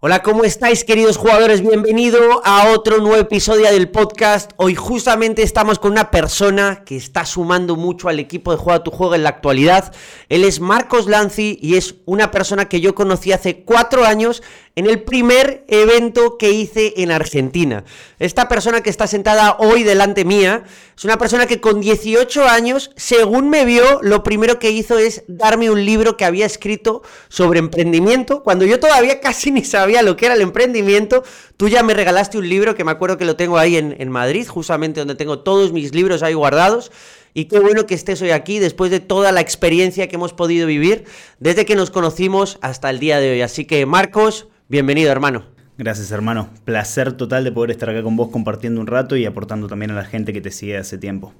Hola, ¿cómo estáis queridos jugadores? Bienvenido a otro nuevo episodio del podcast. Hoy justamente estamos con una persona que está sumando mucho al equipo de Juega tu Juego en la actualidad. Él es Marcos Lanzi y es una persona que yo conocí hace cuatro años en el primer evento que hice en Argentina. Esta persona que está sentada hoy delante mía es una persona que con 18 años, según me vio, lo primero que hizo es darme un libro que había escrito sobre emprendimiento, cuando yo todavía casi ni sabía lo que era el emprendimiento. Tú ya me regalaste un libro que me acuerdo que lo tengo ahí en, Madrid, justamente donde tengo todos mis libros ahí guardados. Y qué bueno que estés hoy aquí después de toda la experiencia que hemos podido vivir desde que nos conocimos hasta el día de hoy. Así que Marcos, Bienvenido, hermano. Gracias, hermano. Placer total de poder estar acá con vos compartiendo un rato y aportando también a la gente que te sigue hace tiempo.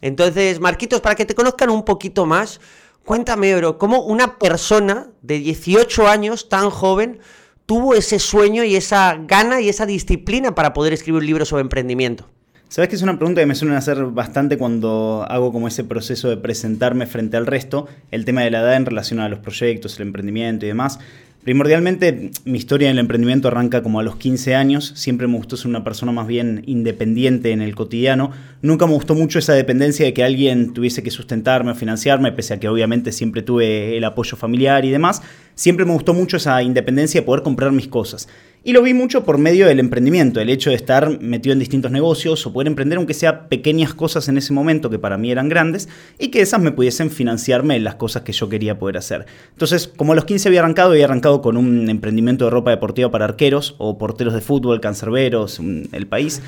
Entonces, Marquitos, para que te conozcan un poquito más, cuéntame, bro, cómo una persona de 18 años tan joven tuvo ese sueño y esa gana y esa disciplina para poder escribir un libro sobre emprendimiento. Sabes que es una pregunta que me suelen hacer bastante cuando hago como ese proceso de presentarme frente al resto, el tema de la edad en relación a los proyectos, el emprendimiento y demás. Primordialmente, mi historia en el emprendimiento arranca como a los 15 años. Siempre me gustó ser una persona más bien independiente en el cotidiano. Nunca me gustó mucho esa dependencia de que alguien tuviese que sustentarme o financiarme, pese a que obviamente siempre tuve el apoyo familiar y demás. Siempre me gustó mucho esa independencia de poder comprar mis cosas. Y lo vi mucho por medio del emprendimiento, el hecho de estar metido en distintos negocios o poder emprender aunque sea pequeñas cosas en ese momento que para mí eran grandes y que esas me pudiesen financiarme en las cosas que yo quería poder hacer. Entonces, como a los 15 había arrancado, había arrancado con un emprendimiento de ropa deportiva para arqueros o porteros de fútbol, cancerberos, el país.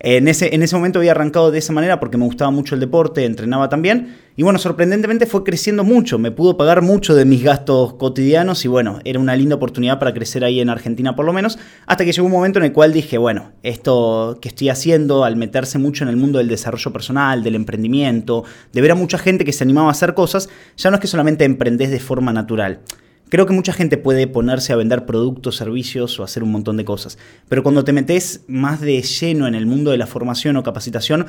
En ese, en ese momento había arrancado de esa manera porque me gustaba mucho el deporte, entrenaba también. Y bueno, sorprendentemente fue creciendo mucho, me pudo pagar mucho de mis gastos cotidianos y bueno, era una linda oportunidad para crecer ahí en Argentina por lo menos, hasta que llegó un momento en el cual dije, bueno, esto que estoy haciendo al meterse mucho en el mundo del desarrollo personal, del emprendimiento, de ver a mucha gente que se animaba a hacer cosas, ya no es que solamente emprendés de forma natural. Creo que mucha gente puede ponerse a vender productos, servicios o hacer un montón de cosas, pero cuando te metes más de lleno en el mundo de la formación o capacitación,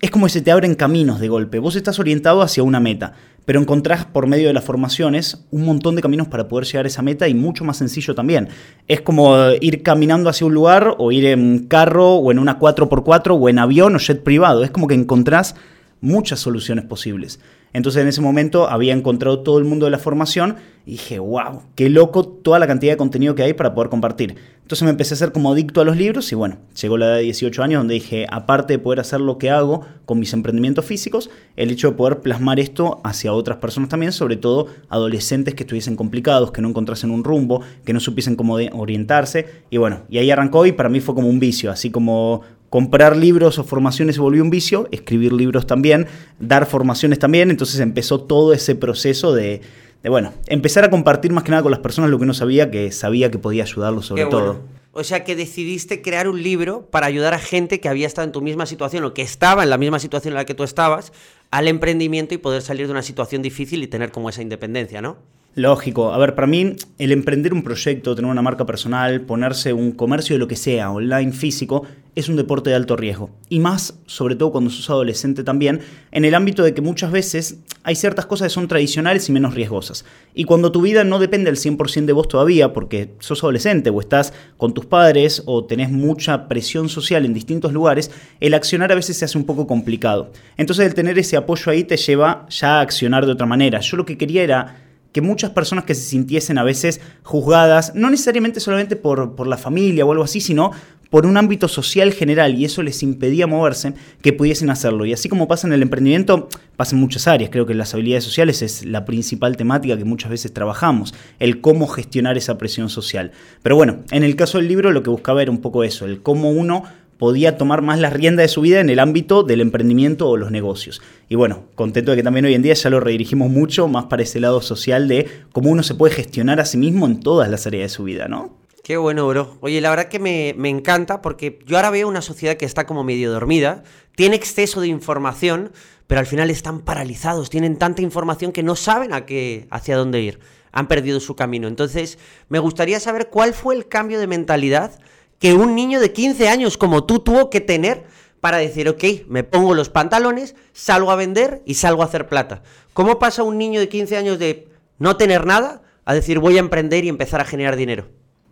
es como si se te abren caminos de golpe. Vos estás orientado hacia una meta, pero encontrás por medio de las formaciones un montón de caminos para poder llegar a esa meta y mucho más sencillo también. Es como ir caminando hacia un lugar o ir en carro o en una 4x4 o en avión o jet privado. Es como que encontrás muchas soluciones posibles. Entonces en ese momento había encontrado todo el mundo de la formación y dije, wow, qué loco toda la cantidad de contenido que hay para poder compartir. Entonces me empecé a hacer como adicto a los libros y bueno, llegó la edad de 18 años donde dije, aparte de poder hacer lo que hago con mis emprendimientos físicos, el hecho de poder plasmar esto hacia otras personas también, sobre todo adolescentes que estuviesen complicados, que no encontrasen un rumbo, que no supiesen cómo orientarse. Y bueno, y ahí arrancó y para mí fue como un vicio, así como comprar libros o formaciones se volvió un vicio, escribir libros también, dar formaciones también, entonces empezó todo ese proceso de, bueno, empezar a compartir más que nada con las personas lo que no sabía, que sabía que podía ayudarlos sobre todo. O sea que decidiste crear un libro para ayudar a gente que había estado en tu misma situación o que estaba en la misma situación en la que tú estabas al emprendimiento y poder salir de una situación difícil y tener como esa independencia, ¿no? Lógico. A ver, para mí el emprender un proyecto, tener una marca personal, ponerse un comercio de lo que sea, online, físico, es un deporte de alto riesgo. Y más, sobre todo cuando sos adolescente también, en el ámbito de que muchas veces hay ciertas cosas que son tradicionales y menos riesgosas. Y cuando tu vida no depende al 100% de vos todavía, porque sos adolescente o estás con tus padres o tenés mucha presión social en distintos lugares, el accionar a veces se hace un poco complicado. Entonces el tener ese apoyo ahí te lleva ya a accionar de otra manera. Yo lo que quería era que muchas personas que se sintiesen a veces juzgadas, no necesariamente solamente por, por, la familia o algo así, sino por un ámbito social general y eso les impedía moverse, que pudiesen hacerlo. Y así como pasa en el emprendimiento, pasa en muchas áreas. Creo que las habilidades sociales es la principal temática que muchas veces trabajamos, el cómo gestionar esa presión social. Pero bueno, en el caso del libro lo que buscaba era un poco eso, el cómo uno podía tomar más la rienda de su vida en el ámbito del emprendimiento o los negocios. Y bueno, contento de que también hoy en día ya lo redirigimos mucho más para ese lado social de cómo uno se puede gestionar a sí mismo en todas las áreas de su vida, ¿no? Qué bueno, bro. Oye, la verdad que me, me, encanta porque yo ahora veo una sociedad que está como medio dormida, tiene exceso de información, pero al final están paralizados, tienen tanta información que no saben a qué, hacia dónde ir, han perdido su camino. Entonces, me gustaría saber cuál fue el cambio de mentalidad que un niño de 15 años como tú tuvo que tener para decir, ok, me pongo los pantalones, salgo a vender y salgo a hacer plata. ¿Cómo pasa un niño de 15 años de no tener nada a decir voy a emprender y empezar a generar dinero?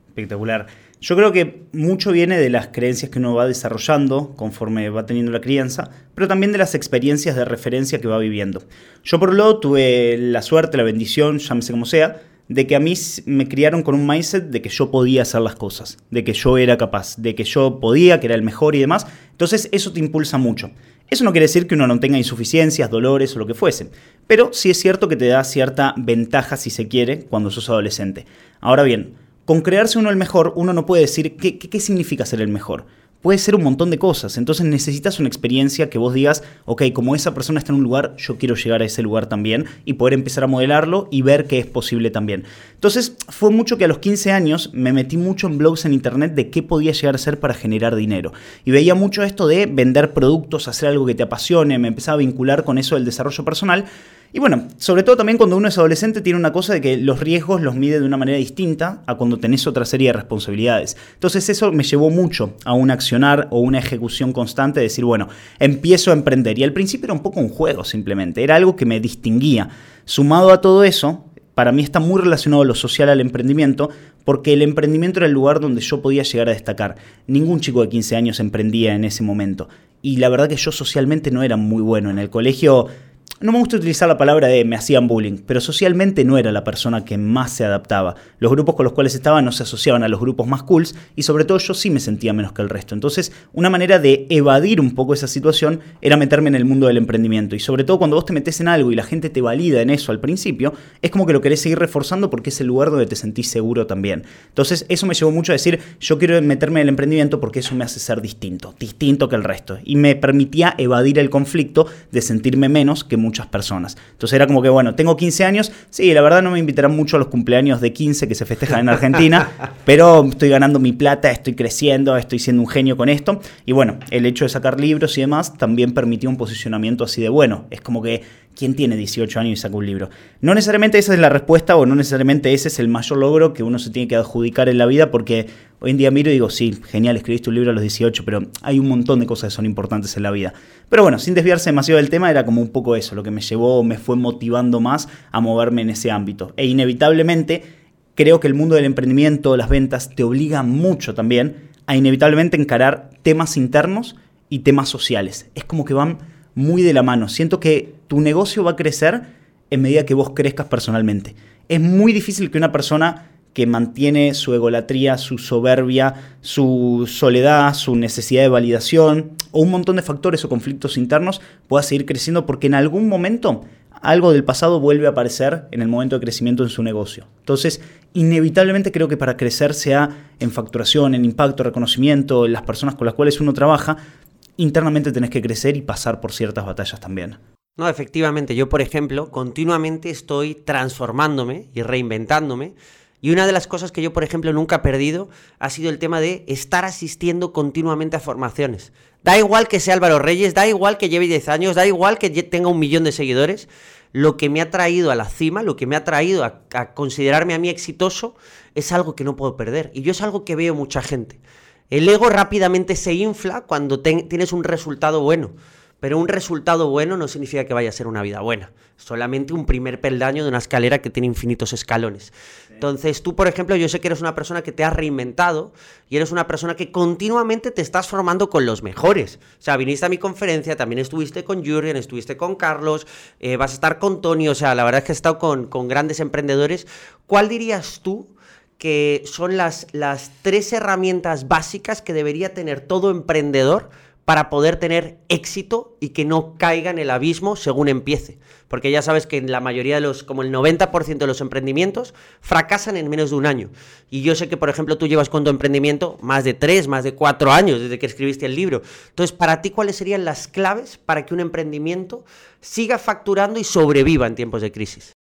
Espectacular. Yo creo que mucho viene de las creencias que uno va desarrollando conforme va teniendo la crianza, pero también de las experiencias de referencia que va viviendo. Yo por un lado tuve la suerte, la bendición, llámese como sea, de que a mí me criaron con un mindset de que yo podía hacer las cosas, de que yo era capaz, de que yo podía, que era el mejor y demás. Entonces eso te impulsa mucho. Eso no quiere decir que uno no tenga insuficiencias, dolores o lo que fuese, pero sí es cierto que te da cierta ventaja, si se quiere, cuando sos adolescente. Ahora bien, con crearse uno el mejor, uno no puede decir qué, qué, qué significa ser el mejor puede ser un montón de cosas. Entonces necesitas una experiencia que vos digas, ok, como esa persona está en un lugar, yo quiero llegar a ese lugar también y poder empezar a modelarlo y ver que es posible también. Entonces fue mucho que a los 15 años me metí mucho en blogs en internet de qué podía llegar a ser para generar dinero. Y veía mucho esto de vender productos, hacer algo que te apasione, me empezaba a vincular con eso del desarrollo personal. Y bueno, sobre todo también cuando uno es adolescente tiene una cosa de que los riesgos los mide de una manera distinta a cuando tenés otra serie de responsabilidades. Entonces eso me llevó mucho a un accionar o una ejecución constante de decir, bueno, empiezo a emprender. Y al principio era un poco un juego simplemente, era algo que me distinguía. Sumado a todo eso, para mí está muy relacionado lo social al emprendimiento, porque el emprendimiento era el lugar donde yo podía llegar a destacar. Ningún chico de 15 años emprendía en ese momento. Y la verdad que yo socialmente no era muy bueno. En el colegio no me gusta utilizar la palabra de me hacían bullying, pero socialmente no era la persona que más se adaptaba. Los grupos con los cuales estaba no se asociaban a los grupos más cools y sobre todo yo sí me sentía menos que el resto. Entonces, una manera de evadir un poco esa situación era meterme en el mundo del emprendimiento. Y sobre todo cuando vos te metes en algo y la gente te valida en eso al principio, es como que lo querés seguir reforzando porque es el lugar donde te sentís seguro también. Entonces, eso me llevó mucho a decir, yo quiero meterme en el emprendimiento porque eso me hace ser distinto, distinto que el resto. Y me permitía evadir el conflicto de sentirme menos que muchas personas. Entonces era como que, bueno, tengo 15 años, sí, la verdad no me invitarán mucho a los cumpleaños de 15 que se festejan en Argentina, pero estoy ganando mi plata, estoy creciendo, estoy siendo un genio con esto. Y bueno, el hecho de sacar libros y demás también permitió un posicionamiento así de bueno. Es como que, ¿quién tiene 18 años y saca un libro? No necesariamente esa es la respuesta o no necesariamente ese es el mayor logro que uno se tiene que adjudicar en la vida porque Hoy en día miro y digo, sí, genial, escribiste un libro a los 18, pero hay un montón de cosas que son importantes en la vida. Pero bueno, sin desviarse demasiado del tema, era como un poco eso, lo que me llevó, me fue motivando más a moverme en ese ámbito. E inevitablemente, creo que el mundo del emprendimiento, las ventas, te obliga mucho también a inevitablemente encarar temas internos y temas sociales. Es como que van muy de la mano. Siento que tu negocio va a crecer en medida que vos crezcas personalmente. Es muy difícil que una persona que mantiene su egolatría, su soberbia, su soledad, su necesidad de validación o un montón de factores o conflictos internos pueda seguir creciendo porque en algún momento algo del pasado vuelve a aparecer en el momento de crecimiento en su negocio. Entonces, inevitablemente creo que para crecer sea en facturación, en impacto, reconocimiento, en las personas con las cuales uno trabaja, internamente tenés que crecer y pasar por ciertas batallas también. No, efectivamente, yo por ejemplo, continuamente estoy transformándome y reinventándome y una de las cosas que yo, por ejemplo, nunca he perdido ha sido el tema de estar asistiendo continuamente a formaciones. Da igual que sea Álvaro Reyes, da igual que lleve 10 años, da igual que tenga un millón de seguidores. Lo que me ha traído a la cima, lo que me ha traído a, considerarme a mí exitoso, es algo que no puedo perder. Y yo es algo que veo mucha gente. El ego rápidamente se infla cuando tienes un resultado bueno. Pero un resultado bueno no significa que vaya a ser una vida buena. Solamente un primer peldaño de una escalera que tiene infinitos escalones. Entonces, tú, por ejemplo, yo sé que eres una persona que te has reinventado y eres una persona que continuamente te estás formando con los mejores. O sea, viniste a mi conferencia, también estuviste con Jürgen, estuviste con Carlos, eh, vas a estar con Tony. O sea, la verdad es que he estado con, con grandes emprendedores. ¿Cuál dirías tú? que son las, las tres herramientas básicas que debería tener todo emprendedor para poder tener éxito y que no caiga en el abismo según empiece. Porque ya sabes que en la mayoría de los, como el 90% de los emprendimientos, fracasan en menos de un año. Y yo sé que, por ejemplo, tú llevas con tu emprendimiento más de tres, más de cuatro años desde que escribiste el libro. Entonces, para ti, ¿cuáles serían las claves para que un emprendimiento siga facturando y sobreviva en tiempos de crisis?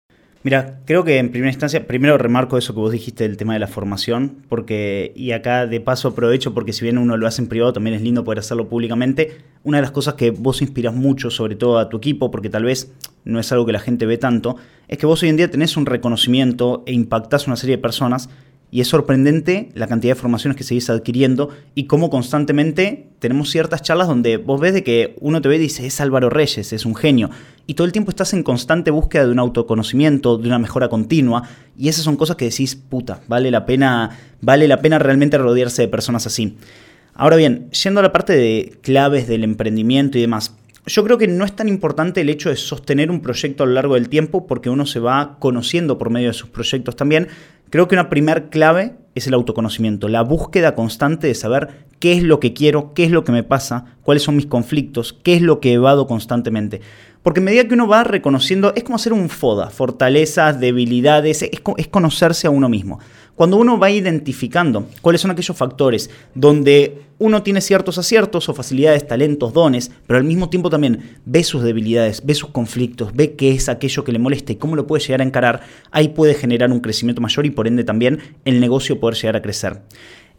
Mira, creo que en primera instancia, primero remarco eso que vos dijiste del tema de la formación, porque, y acá de paso aprovecho, porque si bien uno lo hace en privado, también es lindo poder hacerlo públicamente. Una de las cosas que vos inspiras mucho, sobre todo a tu equipo, porque tal vez no es algo que la gente ve tanto, es que vos hoy en día tenés un reconocimiento e impactás a una serie de personas Y es sorprendente la cantidad de formaciones que seguís adquiriendo y cómo constantemente tenemos ciertas charlas donde vos ves de que uno te ve y dice, es Álvaro Reyes, es un genio. Y todo el tiempo estás en constante búsqueda de un autoconocimiento, de una mejora continua. Y esas son cosas que decís, puta, vale la pena, vale la pena realmente rodearse de personas así. Ahora bien, yendo a la parte de claves del emprendimiento y demás, yo creo que no es tan importante el hecho de sostener un proyecto a lo largo del tiempo porque uno se va conociendo por medio de sus proyectos también. Creo que una primer clave es el autoconocimiento, la búsqueda constante de saber qué es lo que quiero, qué es lo que me pasa, cuáles son mis conflictos, qué es lo que evado constantemente. Porque a medida que uno va reconociendo, es como hacer un FODA, fortalezas, debilidades, es, es conocerse a uno mismo. Cuando uno va identificando cuáles son aquellos factores donde uno tiene ciertos aciertos o facilidades, talentos, dones, pero al mismo tiempo también ve sus debilidades, ve sus conflictos, ve qué es aquello que le molesta y cómo lo puede llegar a encarar, ahí puede generar un crecimiento mayor y por ende también el negocio poder llegar a crecer.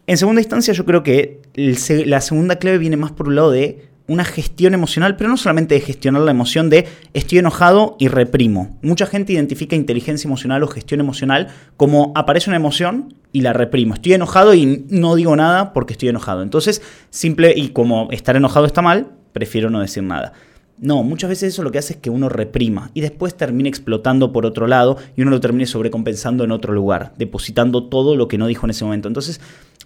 En segunda instancia, yo creo que la segunda clave viene más por un lado de una gestión emocional, pero no solamente de gestionar la emoción de estoy enojado y reprimo. Mucha gente identifica inteligencia emocional o gestión emocional como aparece una emoción y la reprimo. Estoy enojado y no digo nada porque estoy enojado. Entonces, simple y como estar enojado está mal, prefiero no decir nada. No, muchas veces eso lo que hace es que uno reprima y después termine explotando por otro lado y uno lo termine sobrecompensando en otro lugar, depositando todo lo que no dijo en ese momento. Entonces,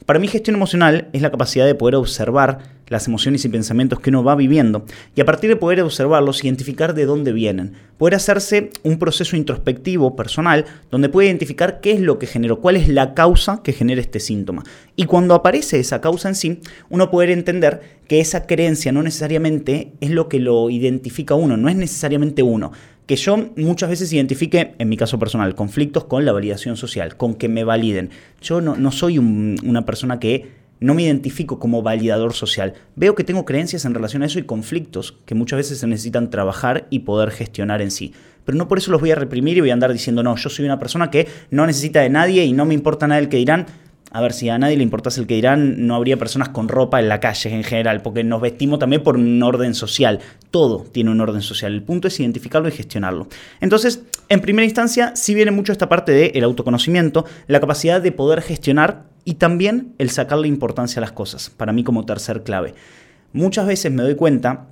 para mí gestión emocional es la capacidad de poder observar las emociones y pensamientos que uno va viviendo y a partir de poder observarlos, identificar de dónde vienen. Poder hacerse un proceso introspectivo personal donde puede identificar qué es lo que generó, cuál es la causa que genera este síntoma. Y cuando aparece esa causa en sí, uno puede entender que esa creencia no necesariamente es lo que lo identifica uno, no es necesariamente uno que yo muchas veces identifique, en mi caso personal, conflictos con la validación social, con que me validen. Yo no, no soy una persona que no me identifico como validador social. Veo que tengo creencias en relación a eso y conflictos que muchas veces se necesitan trabajar y poder gestionar en sí. Pero no por eso los voy a reprimir y voy a andar diciendo, no, yo soy una persona que no necesita de nadie y no me importa nada el que dirán. A ver, si a nadie le importase el que dirán, no habría personas con ropa en la calle en general, porque nos vestimos también por un orden social. Todo tiene un orden social. El punto es identificarlo y gestionarlo. Entonces, en primera instancia, sí viene mucho esta parte del autoconocimiento, la capacidad de poder gestionar y también el sacarle importancia a las cosas, para mí como tercer clave. Muchas veces me doy cuenta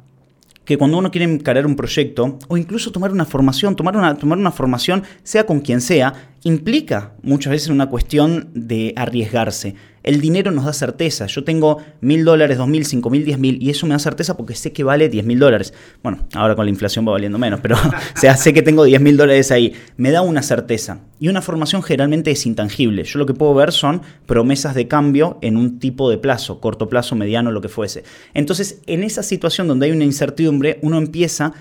que cuando uno quiere encarar un proyecto o incluso tomar una formación, tomar una, tomar una formación, sea con quien sea, implica muchas veces una cuestión de arriesgarse. El dinero nos da certeza. Yo tengo mil dólares, dos mil, cinco mil, diez mil, y eso me da certeza porque sé que vale diez mil dólares. Bueno, ahora con la inflación va valiendo menos, pero sé que tengo diez mil dólares ahí. Me da una certeza. Y una formación generalmente es intangible. Yo lo que puedo ver son promesas de cambio en un tipo de plazo, corto plazo, mediano, lo que fuese. Entonces, en esa situación donde hay una incertidumbre, uno empieza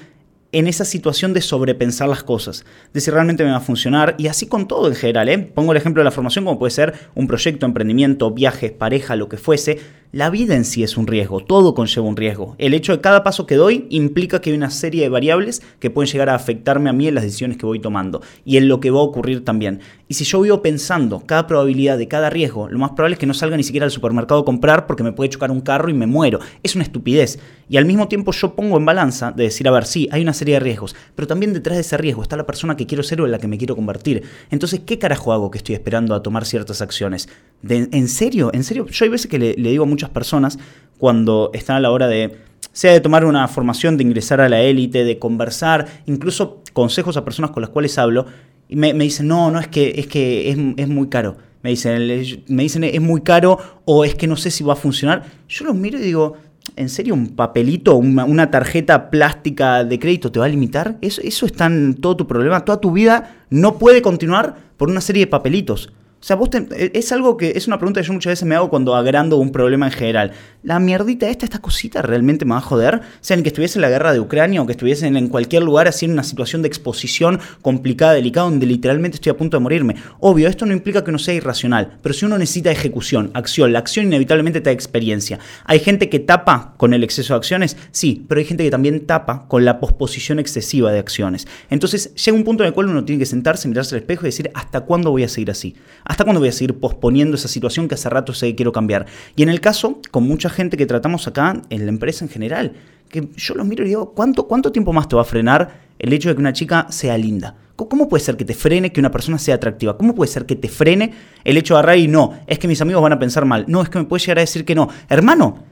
en esa situación de sobrepensar las cosas, de si realmente me va a funcionar y así con todo en general. ¿eh? Pongo el ejemplo de la formación como puede ser un proyecto, emprendimiento, viajes, pareja, lo que fuese. La vida en sí es un riesgo, todo conlleva un riesgo. El hecho de cada paso que doy implica que hay una serie de variables que pueden llegar a afectarme a mí en las decisiones que voy tomando y en lo que va a ocurrir también. Y si yo vivo pensando cada probabilidad de cada riesgo, lo más probable es que no salga ni siquiera al supermercado a comprar porque me puede chocar un carro y me muero. Es una estupidez. Y al mismo tiempo yo pongo en balanza de decir, a ver, sí, hay una serie de riesgos, pero también detrás de ese riesgo está la persona que quiero ser o en la que me quiero convertir. Entonces, ¿qué carajo hago que estoy esperando a tomar ciertas acciones? ¿En serio? ¿En serio? Yo hay veces que le, le digo a muchas personas cuando están a la hora de sea de tomar una formación, de ingresar a la élite, de conversar, incluso consejos a personas con las cuales hablo, y me, dicen, no, no, es que es, que es, muy caro. Me dicen, me dicen, es muy caro o es que no sé si va a funcionar. Yo los miro y digo, ¿en serio un papelito, una, tarjeta plástica de crédito te va a limitar? Eso, eso está en todo tu problema. Toda tu vida no puede continuar por una serie de papelitos. O sea, vos e, es algo que es una pregunta que yo muchas veces me hago cuando agrando un problema en general. La mierdita esta, esta cosita realmente me va a joder. O sea, en que estuviese en la guerra de Ucrania o que estuviese en cualquier lugar así en una situación de exposición complicada, delicada, donde literalmente estoy a punto de morirme. Obvio, esto no implica que uno sea irracional, pero si uno necesita ejecución, acción, la acción inevitablemente te da experiencia. Hay gente que tapa con el exceso de acciones, sí, pero hay gente que también tapa con la posposición excesiva de acciones. Entonces llega un punto en el cual uno tiene que sentarse, mirarse al espejo y decir, ¿hasta cuándo voy a seguir así? ¿Hasta cuándo voy a seguir posponiendo esa situación que hace rato sé que quiero cambiar? Y en el caso, con mucha gente que tratamos acá, en la empresa en general, que yo los miro y digo, ¿cuánto, cuánto tiempo más te va a frenar el hecho de que una chica sea linda? ¿Cómo puede ser que te frene que una persona sea atractiva? ¿Cómo puede ser que te frene el hecho de agarrar y no? Es que mis amigos van a pensar mal. No, es que me puede llegar a decir que no. Hermano,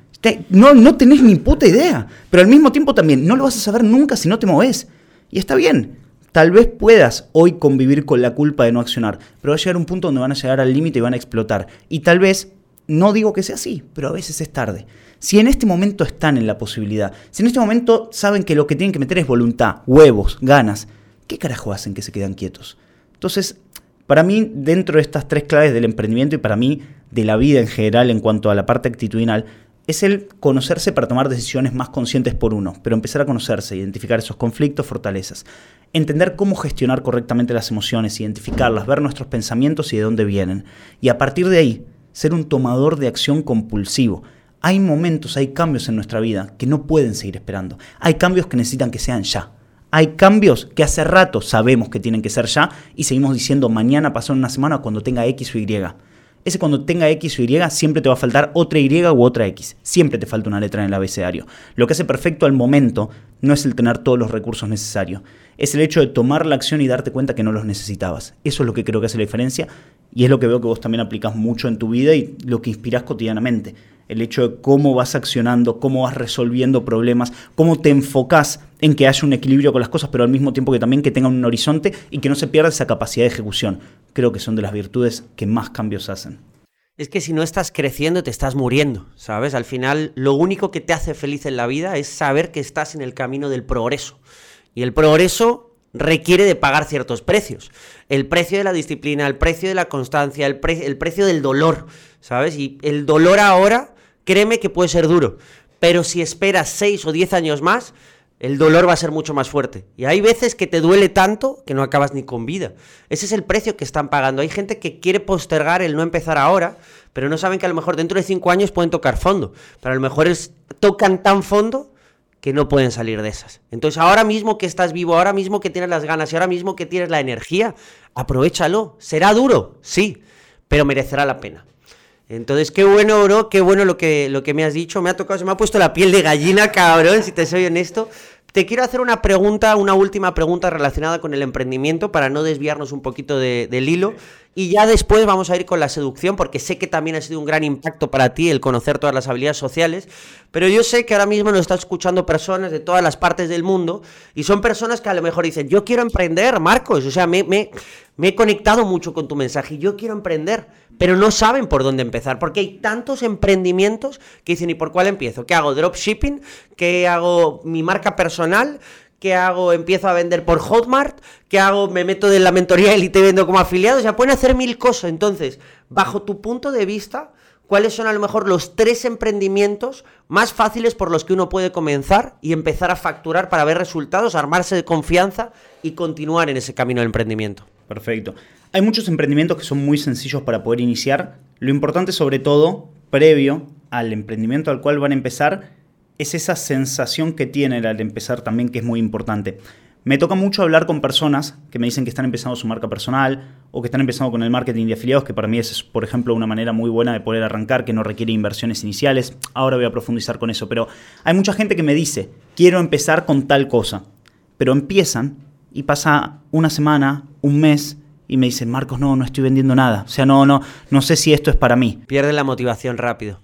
no, no tenés ni puta idea. Pero al mismo tiempo también, no lo vas a saber nunca si no te moves. Y está bien. Tal vez puedas hoy convivir con la culpa de no accionar, pero va a llegar un punto donde van a llegar al límite y van a explotar. Y tal vez, no digo que sea así, pero a veces es tarde. Si en este momento están en la posibilidad, si en este momento saben que lo que tienen que meter es voluntad, huevos, ganas, ¿qué carajo hacen que se quedan quietos? Entonces, para mí, dentro de estas tres claves del emprendimiento y para mí de la vida en general en cuanto a la parte actitudinal, es el conocerse para tomar decisiones más conscientes por uno, pero empezar a conocerse, identificar esos conflictos, fortalezas, entender cómo gestionar correctamente las emociones, identificarlas, ver nuestros pensamientos y de dónde vienen, y a partir de ahí, ser un tomador de acción compulsivo. Hay momentos, hay cambios en nuestra vida que no pueden seguir esperando. Hay cambios que necesitan que sean ya. Hay cambios que hace rato sabemos que tienen que ser ya y seguimos diciendo mañana, pasó una semana, cuando tenga X o Y ese cuando tenga X o Y siempre te va a faltar otra Y u otra X. Siempre te falta una letra en el abecedario. Lo que hace perfecto al momento no es el tener todos los recursos necesarios. Es el hecho de tomar la acción y darte cuenta que no los necesitabas. Eso es lo que creo que hace la diferencia y es lo que veo que vos también aplicas mucho en tu vida y lo que inspiras cotidianamente. El hecho de cómo vas accionando, cómo vas resolviendo problemas, cómo te enfocas en que haya un equilibrio con las cosas, pero al mismo tiempo que también que tenga un horizonte y que no se pierda esa capacidad de ejecución creo que son de las virtudes que más cambios hacen. Es que si no estás creciendo, te estás muriendo, ¿sabes? Al final, lo único que te hace feliz en la vida es saber que estás en el camino del progreso. Y el progreso requiere de pagar ciertos precios. El precio de la disciplina, el precio de la constancia, el, el precio del dolor, ¿sabes? Y el dolor ahora, créeme que puede ser duro. Pero si esperas 6 o 10 años más, el dolor va a ser mucho más fuerte. Y hay veces que te duele tanto que no acabas ni con vida. Ese es el precio que están pagando. Hay gente que quiere postergar el no empezar ahora, pero no saben que a lo mejor dentro de cinco años pueden tocar fondo. Pero a lo mejor es, tocan tan fondo que no pueden salir de esas. Entonces ahora mismo que estás vivo, ahora mismo que tienes las ganas y ahora mismo que tienes la energía, aprovechalo. ¿Será duro? Sí, pero merecerá la pena. Entonces, qué bueno, bro, qué bueno lo que, lo que me has dicho. Me ha tocado, se me ha puesto la piel de gallina, cabrón, si te soy honesto. Te quiero hacer una pregunta, una última pregunta relacionada con el emprendimiento para no desviarnos un poquito del hilo. Y ya después vamos a ir con la seducción, porque sé que también ha sido un gran impacto para ti el conocer todas las habilidades sociales. Pero yo sé que ahora mismo nos están escuchando personas de todas las partes del mundo y son personas que a lo mejor dicen, yo quiero emprender, Marcos. O sea, me, me, me he conectado mucho con tu mensaje, yo quiero emprender, pero no saben por dónde empezar, porque hay tantos emprendimientos que dicen, ¿y por cuál empiezo? ¿Qué hago? ¿Dropshipping? ¿Qué hago? ¿Mi marca personal? ¿Qué hago? Empiezo a vender por Hotmart. ¿Qué hago? Me meto en la mentoría y te vendo como afiliado. O sea, pueden hacer mil cosas. Entonces, bajo tu punto de vista, ¿cuáles son a lo mejor los tres emprendimientos más fáciles por los que uno puede comenzar y empezar a facturar para ver resultados, armarse de confianza y continuar en ese camino del emprendimiento? Perfecto. Hay muchos emprendimientos que son muy sencillos para poder iniciar. Lo importante sobre todo, previo al emprendimiento al cual van a empezar, es esa sensación que tienen al empezar también, que es muy importante. Me toca mucho hablar con personas que me dicen que están empezando su marca personal o que están empezando con el marketing de afiliados, que para mí es, por ejemplo, una manera muy buena de poder arrancar, que no requiere inversiones iniciales. Ahora voy a profundizar con eso, pero hay mucha gente que me dice, quiero empezar con tal cosa, pero empiezan y pasa una semana, un mes, y me dicen, Marcos, no, no estoy vendiendo nada. O sea, no, no, no sé si esto es para mí. Pierde la motivación rápido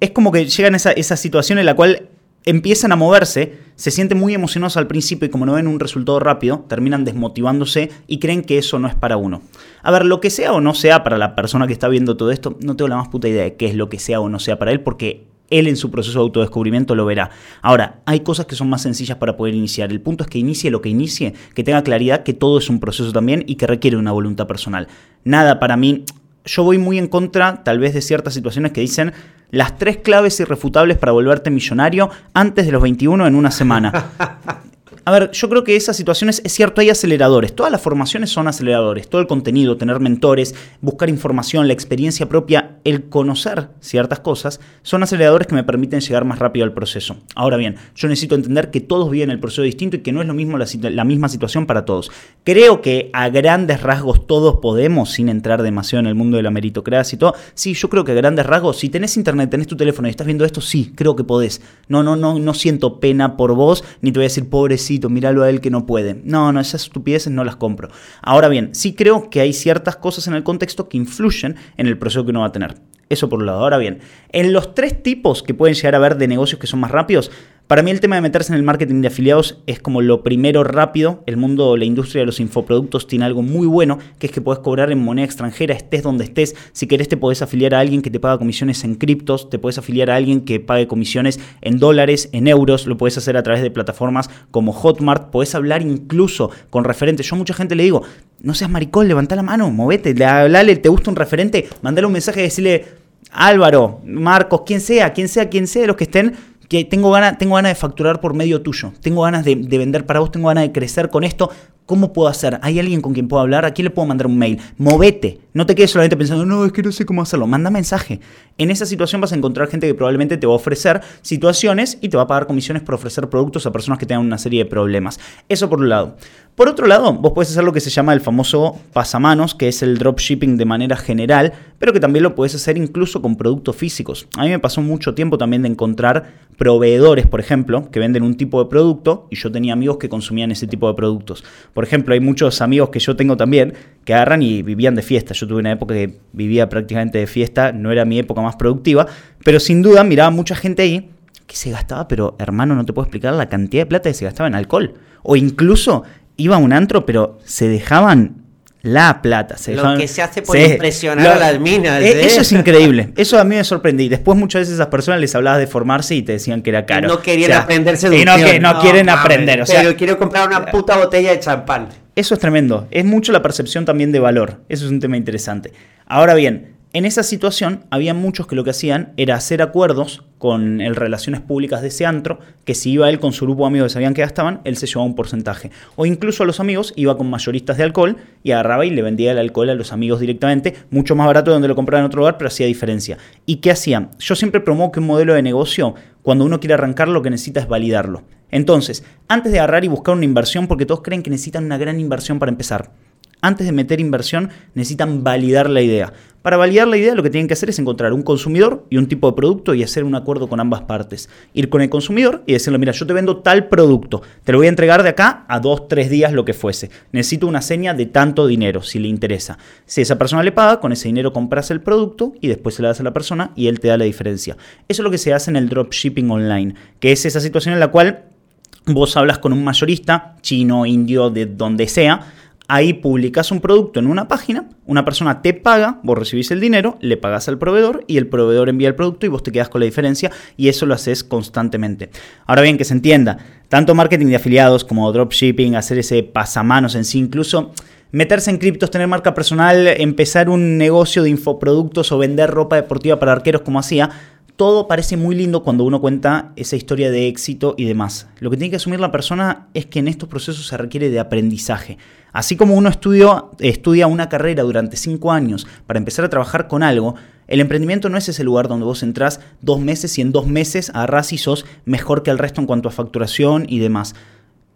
es como que llegan a esa, situación en la cual empiezan a moverse, se sienten muy emocionados al principio y como no ven un resultado rápido, terminan desmotivándose y creen que eso no es para uno. A ver, lo que sea o no sea para la persona que está viendo todo esto, no tengo la más puta idea de qué es lo que sea o no sea para él porque él en su proceso de autodescubrimiento lo verá. Ahora, hay cosas que son más sencillas para poder iniciar. El punto es que inicie lo que inicie, que tenga claridad que todo es un proceso también y que requiere una voluntad personal. Nada para mí, yo voy muy en contra tal vez de ciertas situaciones que dicen las tres claves irrefutables para volverte millonario antes de los 21 en una semana. A ver, yo creo que esas situaciones, es cierto, hay aceleradores. Todas las formaciones son aceleradores. Todo el contenido, tener mentores, buscar información, la experiencia propia, el conocer ciertas cosas, son aceleradores que me permiten llegar más rápido al proceso. Ahora bien, yo necesito entender que todos viven el proceso distinto y que no es lo mismo la, misma situación para todos. Creo que a grandes rasgos todos podemos, sin entrar demasiado en el mundo de la meritocracia y todo. Sí, yo creo que a grandes rasgos, si tenés internet, tenés tu teléfono y estás viendo esto, sí, creo que podés. No, no, no, no siento pena por vos, ni te voy a decir pobrecito míralo a él que no puede. No, no, esas estupideces no las compro. Ahora bien, sí creo que hay ciertas cosas en el contexto que influyen en el proceso que uno va a tener. Eso por un lado. Ahora bien, en los tres tipos que pueden llegar a haber de negocios que son más rápidos, para mí el tema de meterse en el marketing de afiliados es como lo primero rápido. El mundo, la industria de los infoproductos tiene algo muy bueno, que es que puedes cobrar en moneda extranjera, estés donde estés. Si querés te podés afiliar a alguien que te paga comisiones en criptos, te puedes afiliar a alguien que pague comisiones en dólares, en euros, lo puedes hacer a través de plataformas como Hotmart, puedes hablar incluso con referentes. Yo a mucha gente le digo, no seas maricón, levanta la mano, movete, hablale, te gusta un referente, mandale un mensaje y decirle, Álvaro, Marcos, quien sea, quien sea, quien sea, los que estén, que tengo ganas tengo ganas de facturar por medio tuyo, tengo ganas de, de, vender para vos, tengo ganas de crecer con esto, ¿Cómo puedo hacer? ¿Hay alguien con quien puedo hablar? ¿A quién le puedo mandar un mail? Movete. No te quedes solamente pensando, no, es que no sé cómo hacerlo. Manda mensaje. En esa situación vas a encontrar gente que probablemente te va a ofrecer situaciones y te va a pagar comisiones por ofrecer productos a personas que tengan una serie de problemas. Eso por un lado. Por otro lado, vos puedes hacer lo que se llama el famoso pasamanos, que es el dropshipping de manera general, pero que también lo puedes hacer incluso con productos físicos. A mí me pasó mucho tiempo también de encontrar proveedores, por ejemplo, que venden un tipo de producto y yo tenía amigos que consumían ese tipo de productos. Ejemplo, hay muchos amigos que yo tengo también que agarran y vivían de fiesta. Yo tuve una época que vivía prácticamente de fiesta, no era mi época más productiva, pero sin duda miraba mucha gente ahí que se gastaba, pero hermano, no te puedo explicar la cantidad de plata que se gastaba en alcohol. O incluso iba a un antro, pero se dejaban la plata. Se lo que se hace por impresionar a las minas. Eh, ¿eh? Eso es increíble. Eso a mí me sorprendí. Después muchas veces esas personas les hablabas de formarse y te decían que era caro. No querían aprenderse Y no, que, no, quieren aprender. O sea, pero quiero comprar una puta botella de champán. Eso es tremendo. Es mucho la percepción también de valor. Eso es un tema interesante. Ahora bien, en esa situación había muchos que lo que hacían era hacer acuerdos con el relaciones públicas de ese antro, que si iba él con su grupo de amigos que sabían que gastaban, él se llevaba un porcentaje. O incluso a los amigos iba con mayoristas de alcohol y agarraba y le vendía el alcohol a los amigos directamente, mucho más barato de donde lo compraban en otro lugar, pero hacía diferencia. ¿Y qué hacían? Yo siempre promuevo que un modelo de negocio, cuando uno quiere arrancar, lo que necesita es validarlo. Entonces, antes de agarrar y buscar una inversión, porque todos creen que necesitan una gran inversión para empezar, antes de meter inversión necesitan validar la idea. Para validar la idea lo que tienen que hacer es encontrar un consumidor y un tipo de producto y hacer un acuerdo con ambas partes. Ir con el consumidor y decirle, mira, yo te vendo tal producto, te lo voy a entregar de acá a dos, tres días, lo que fuese. Necesito una seña de tanto dinero, si le interesa. Si esa persona le paga, con ese dinero compras el producto y después se lo das a la persona y él te da la diferencia. Eso es lo que se hace en el dropshipping online, que es esa situación en la cual vos hablas con un mayorista, chino, indio, de donde sea, Ahí publicas un producto en una página, una persona te paga, vos recibís el dinero, le pagas al proveedor y el proveedor envía el producto y vos te quedas con la diferencia y eso lo haces constantemente. Ahora bien, que se entienda, tanto marketing de afiliados como dropshipping, hacer ese pasamanos en sí, incluso meterse en criptos, tener marca personal, empezar un negocio de infoproductos o vender ropa deportiva para arqueros como hacía, todo parece muy lindo cuando uno cuenta esa historia de éxito y demás. Lo que tiene que asumir la persona es que en estos procesos se requiere de aprendizaje. Así como uno estudia una carrera durante cinco años para empezar a trabajar con algo, el emprendimiento no es ese lugar donde vos entrás dos meses y en dos meses agarrás y sos mejor que el resto en cuanto a facturación y demás.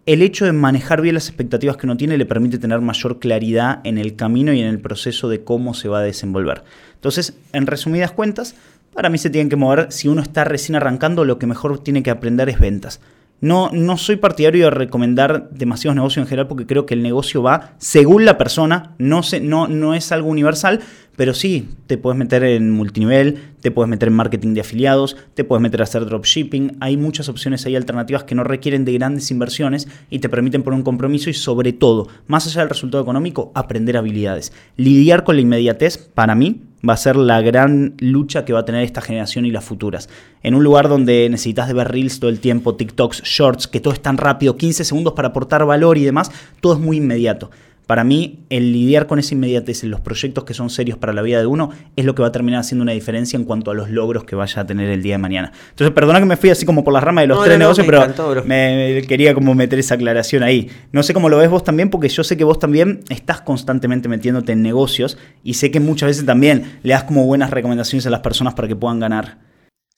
El hecho de manejar bien las expectativas que uno tiene le permite tener mayor claridad en el camino y en el proceso de cómo se va a desenvolver. Entonces, en resumidas cuentas, para mí se tienen que mover, si uno está recién arrancando, lo que mejor tiene que aprender es ventas. No, no soy partidario de recomendar demasiados negocios en general porque creo que el negocio va según la persona, no, no, no es algo universal, pero sí, te puedes meter en multinivel, te puedes meter en marketing de afiliados, te puedes meter a hacer dropshipping. Hay muchas opciones ahí alternativas que no requieren de grandes inversiones y te permiten poner un compromiso y sobre todo, más allá del resultado económico, aprender habilidades. Lidiar con la inmediatez, para mí, va a ser la gran lucha que va a tener esta generación y las futuras. En un lugar donde necesitas de ver reels todo el tiempo, TikToks, shorts, que todo es tan rápido, 15 segundos para aportar valor y demás, todo es muy inmediato. Para mí, el lidiar con esa inmediatez en los proyectos que son serios para la vida de uno es lo que va a terminar haciendo una diferencia en cuanto a los logros que vaya a tener el día de mañana. Entonces, perdona que me fui así como por la rama de los tres negocios, pero me, quería como meter esa aclaración ahí. No sé cómo lo ves vos también, porque yo sé que vos también estás constantemente metiéndote en negocios y sé que muchas veces también le das como buenas recomendaciones a las personas para que puedan ganar.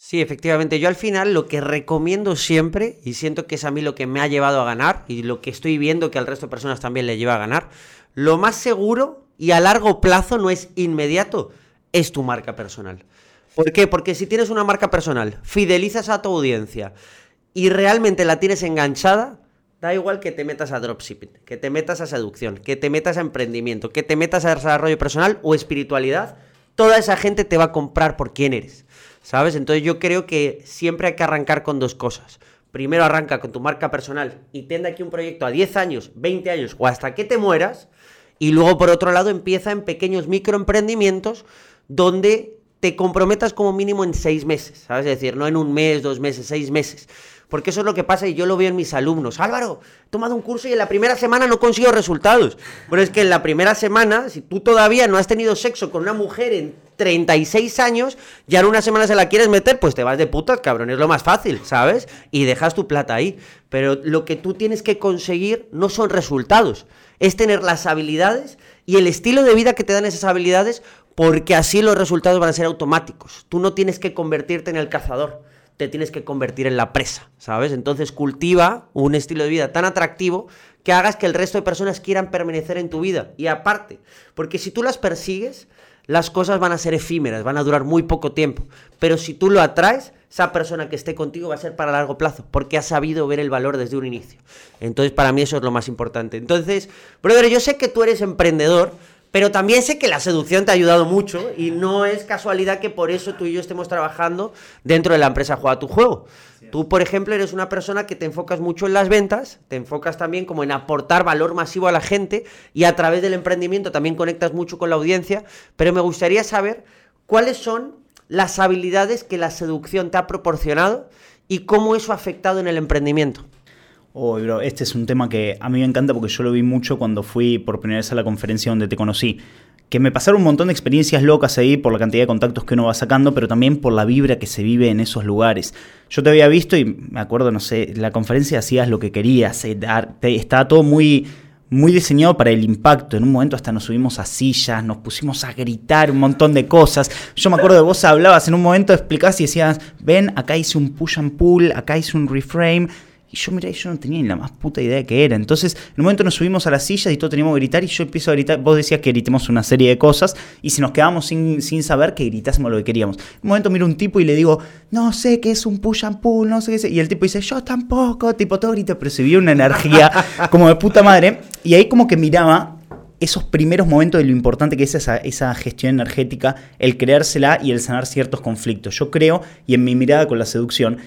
Sí, efectivamente. Yo al final lo que recomiendo siempre, y siento que es a mí lo que me ha llevado a ganar, y lo que estoy viendo que al resto de personas también le lleva a ganar, lo más seguro y a largo plazo no es inmediato, es tu marca personal. ¿Por qué? Porque si tienes una marca personal, fidelizas a tu audiencia y realmente la tienes enganchada, Da igual que te metas a dropshipping, que te metas a seducción, que te metas a emprendimiento, que te metas a desarrollo personal o espiritualidad, toda esa gente te va a comprar por quién eres. ¿Sabes? Entonces yo creo que siempre hay que arrancar con dos cosas. Primero arranca con tu marca personal y tiende aquí un proyecto a 10 años, 20 años o hasta que te mueras. Y luego por otro lado empieza en pequeños microemprendimientos donde te comprometas como mínimo en seis meses, ¿sabes? Es decir, no en un mes, dos meses, seis meses. Porque eso es lo que pasa y yo lo veo en mis alumnos. Álvaro, he tomado un curso y en la primera semana no consigo resultados. Pero es que en la primera semana, si tú todavía no has tenido sexo con una mujer en 36 años, ya en una semana se la quieres meter, pues te vas de putas, cabrón. Es lo más fácil, ¿sabes? Y dejas tu plata ahí. Pero lo que tú tienes que conseguir no son resultados. Es tener las habilidades y el estilo de vida que te dan esas habilidades porque así los resultados van a ser automáticos. Tú no tienes que convertirte en el cazador te tienes que convertir en la presa, ¿sabes? Entonces cultiva un estilo de vida tan atractivo que hagas que el resto de personas quieran permanecer en tu vida. Y aparte, porque si tú las persigues, las cosas van a ser efímeras, van a durar muy poco tiempo. Pero si tú lo atraes, esa persona que esté contigo va a ser para largo plazo, porque ha sabido ver el valor desde un inicio. Entonces, para mí eso es lo más importante. Entonces, brother, yo sé que tú eres emprendedor, pero también sé que la seducción te ha ayudado mucho y no es casualidad que por eso tú y yo estemos trabajando dentro de la empresa Juega tu Juego. Tú, por ejemplo, eres una persona que te enfocas mucho en las ventas, te enfocas también como en aportar valor masivo a la gente y a través del emprendimiento también conectas mucho con la audiencia, pero me gustaría saber cuáles son las habilidades que la seducción te ha proporcionado y cómo eso ha afectado en el emprendimiento. Bro, este es un tema que a mí me encanta porque yo lo vi mucho cuando fui por primera vez a la conferencia donde te conocí. Que me pasaron un montón de experiencias locas ahí por la cantidad de contactos que uno va sacando, pero también por la vibra que se vive en esos lugares. Yo te había visto y me acuerdo, no sé, la conferencia hacías lo que querías, eh, estaba todo muy muy diseñado para el impacto. En un momento hasta nos subimos a sillas, nos pusimos a gritar un montón de cosas. Yo me acuerdo de vos hablabas, en un momento explicás y decías, ven, acá hice un push and pull, acá hice un reframe, y yo miré, yo no tenía ni la más puta idea de qué era. Entonces, en un momento nos subimos a las sillas y todos teníamos que gritar y yo empiezo a gritar. Vos decías que gritemos una serie de cosas y si nos quedamos sin, saber que gritásemos lo que queríamos. En un momento miro un tipo y le digo, no sé qué es un push and pull, no sé qué es. Y el tipo dice, yo tampoco. Tipo, todo grita, pero se vio una energía como de puta madre. Y ahí como que miraba esos primeros momentos de lo importante que es esa, esa, gestión energética, el creársela y el sanar ciertos conflictos. Yo creo, y en mi mirada con la seducción,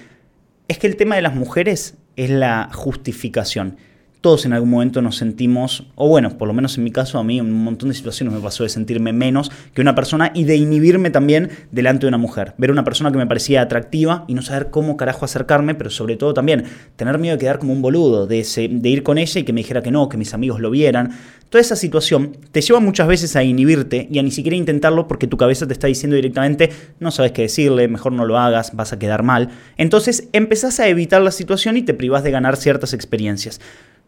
es que el tema de las mujeres es la justificación. Todos en algún momento nos sentimos, o bueno, por lo menos en mi caso, a mí en un montón de situaciones me pasó de sentirme menos que una persona y de inhibirme también delante de una mujer. Ver una persona que me parecía atractiva y no saber cómo carajo acercarme, pero sobre todo también tener miedo de quedar como un boludo, de, de ir con ella y que me dijera que no, que mis amigos lo vieran. Toda esa situación te lleva muchas veces a inhibirte y a ni siquiera intentarlo porque tu cabeza te está diciendo directamente no sabes qué decirle, mejor no lo hagas, vas a quedar mal. Entonces empezás a evitar la situación y te privas de ganar ciertas experiencias.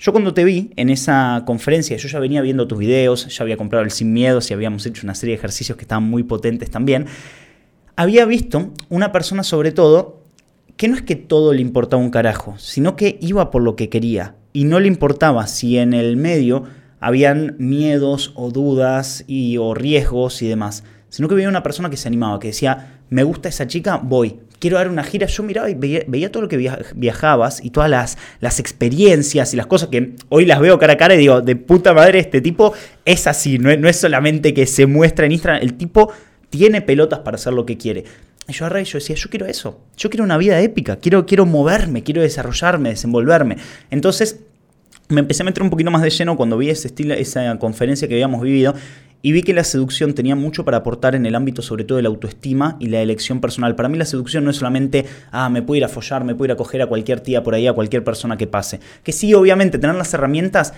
Yo cuando te vi en esa conferencia, yo ya venía viendo tus videos, ya había comprado el Sin Miedos y habíamos hecho una serie de ejercicios que estaban muy potentes también. Había visto una persona sobre todo que no es que todo le importaba un carajo, sino que iba por lo que quería y no le importaba si en el medio habían miedos o dudas y, o riesgos y demás, sino que veía una persona que se animaba, que decía, me gusta esa chica, voy, quiero dar una gira. Yo miraba y veía, todo lo que viajabas y todas las, las, experiencias y las cosas que hoy las veo cara a cara y digo, de puta madre, este tipo es así, no es, solamente que se muestra en Instagram, el tipo tiene pelotas para hacer lo que quiere. Y yo agarré y yo decía, yo quiero eso, yo quiero una vida épica, quiero, quiero moverme, quiero desarrollarme, desenvolverme. Entonces me empecé a meter un poquito más de lleno cuando vi ese estilo, esa conferencia que habíamos vivido y vi que la seducción tenía mucho para aportar en el ámbito sobre todo de la autoestima y la elección personal. Para mí la seducción no es solamente, ah, me puedo ir a follar, me puedo ir a coger a cualquier tía por ahí, a cualquier persona que pase. Que sí, obviamente, tener las herramientas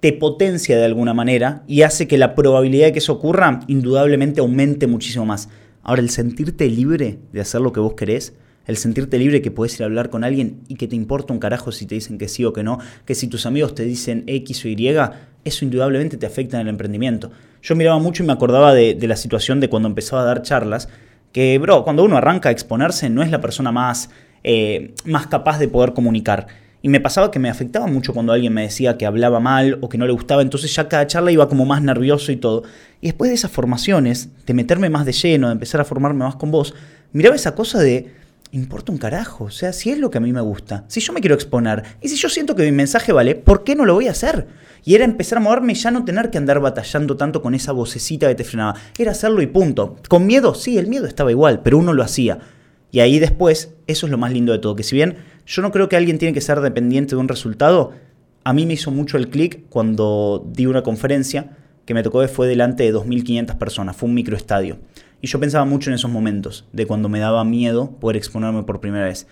te potencia de alguna manera y hace que la probabilidad de que eso ocurra indudablemente aumente muchísimo más. Ahora, el sentirte libre de hacer lo que vos querés, el sentirte libre que puedes ir a hablar con alguien y que te importa un carajo si te dicen que sí o que no, que si tus amigos te dicen X o Y, eso indudablemente te afecta en el emprendimiento. Yo miraba mucho y me acordaba de, la situación de cuando empezaba a dar charlas, que, bro, cuando uno arranca a exponerse no es la persona más, eh, más capaz de poder comunicar. Y me pasaba que me afectaba mucho cuando alguien me decía que hablaba mal o que no le gustaba, entonces ya cada charla iba como más nervioso y todo. Y después de esas formaciones, de meterme más de lleno, de empezar a formarme más con vos, miraba esa cosa de, importa un carajo. O sea, si es lo que a mí me gusta, si yo me quiero exponer y si yo siento que mi mensaje vale, ¿por qué no lo voy a hacer? Y era empezar a moverme y ya no tener que andar batallando tanto con esa vocecita que te frenaba. Era hacerlo y punto. Con miedo, sí, el miedo estaba igual, pero uno lo hacía. Y ahí después, eso es lo más lindo de todo, que si bien yo no creo que alguien tiene que ser dependiente de un resultado, a mí me hizo mucho el clic cuando di una conferencia que me tocó fue delante de 2.500 personas, fue un microestadio. Y yo pensaba mucho en esos momentos, de cuando me daba miedo poder exponerme por primera vez.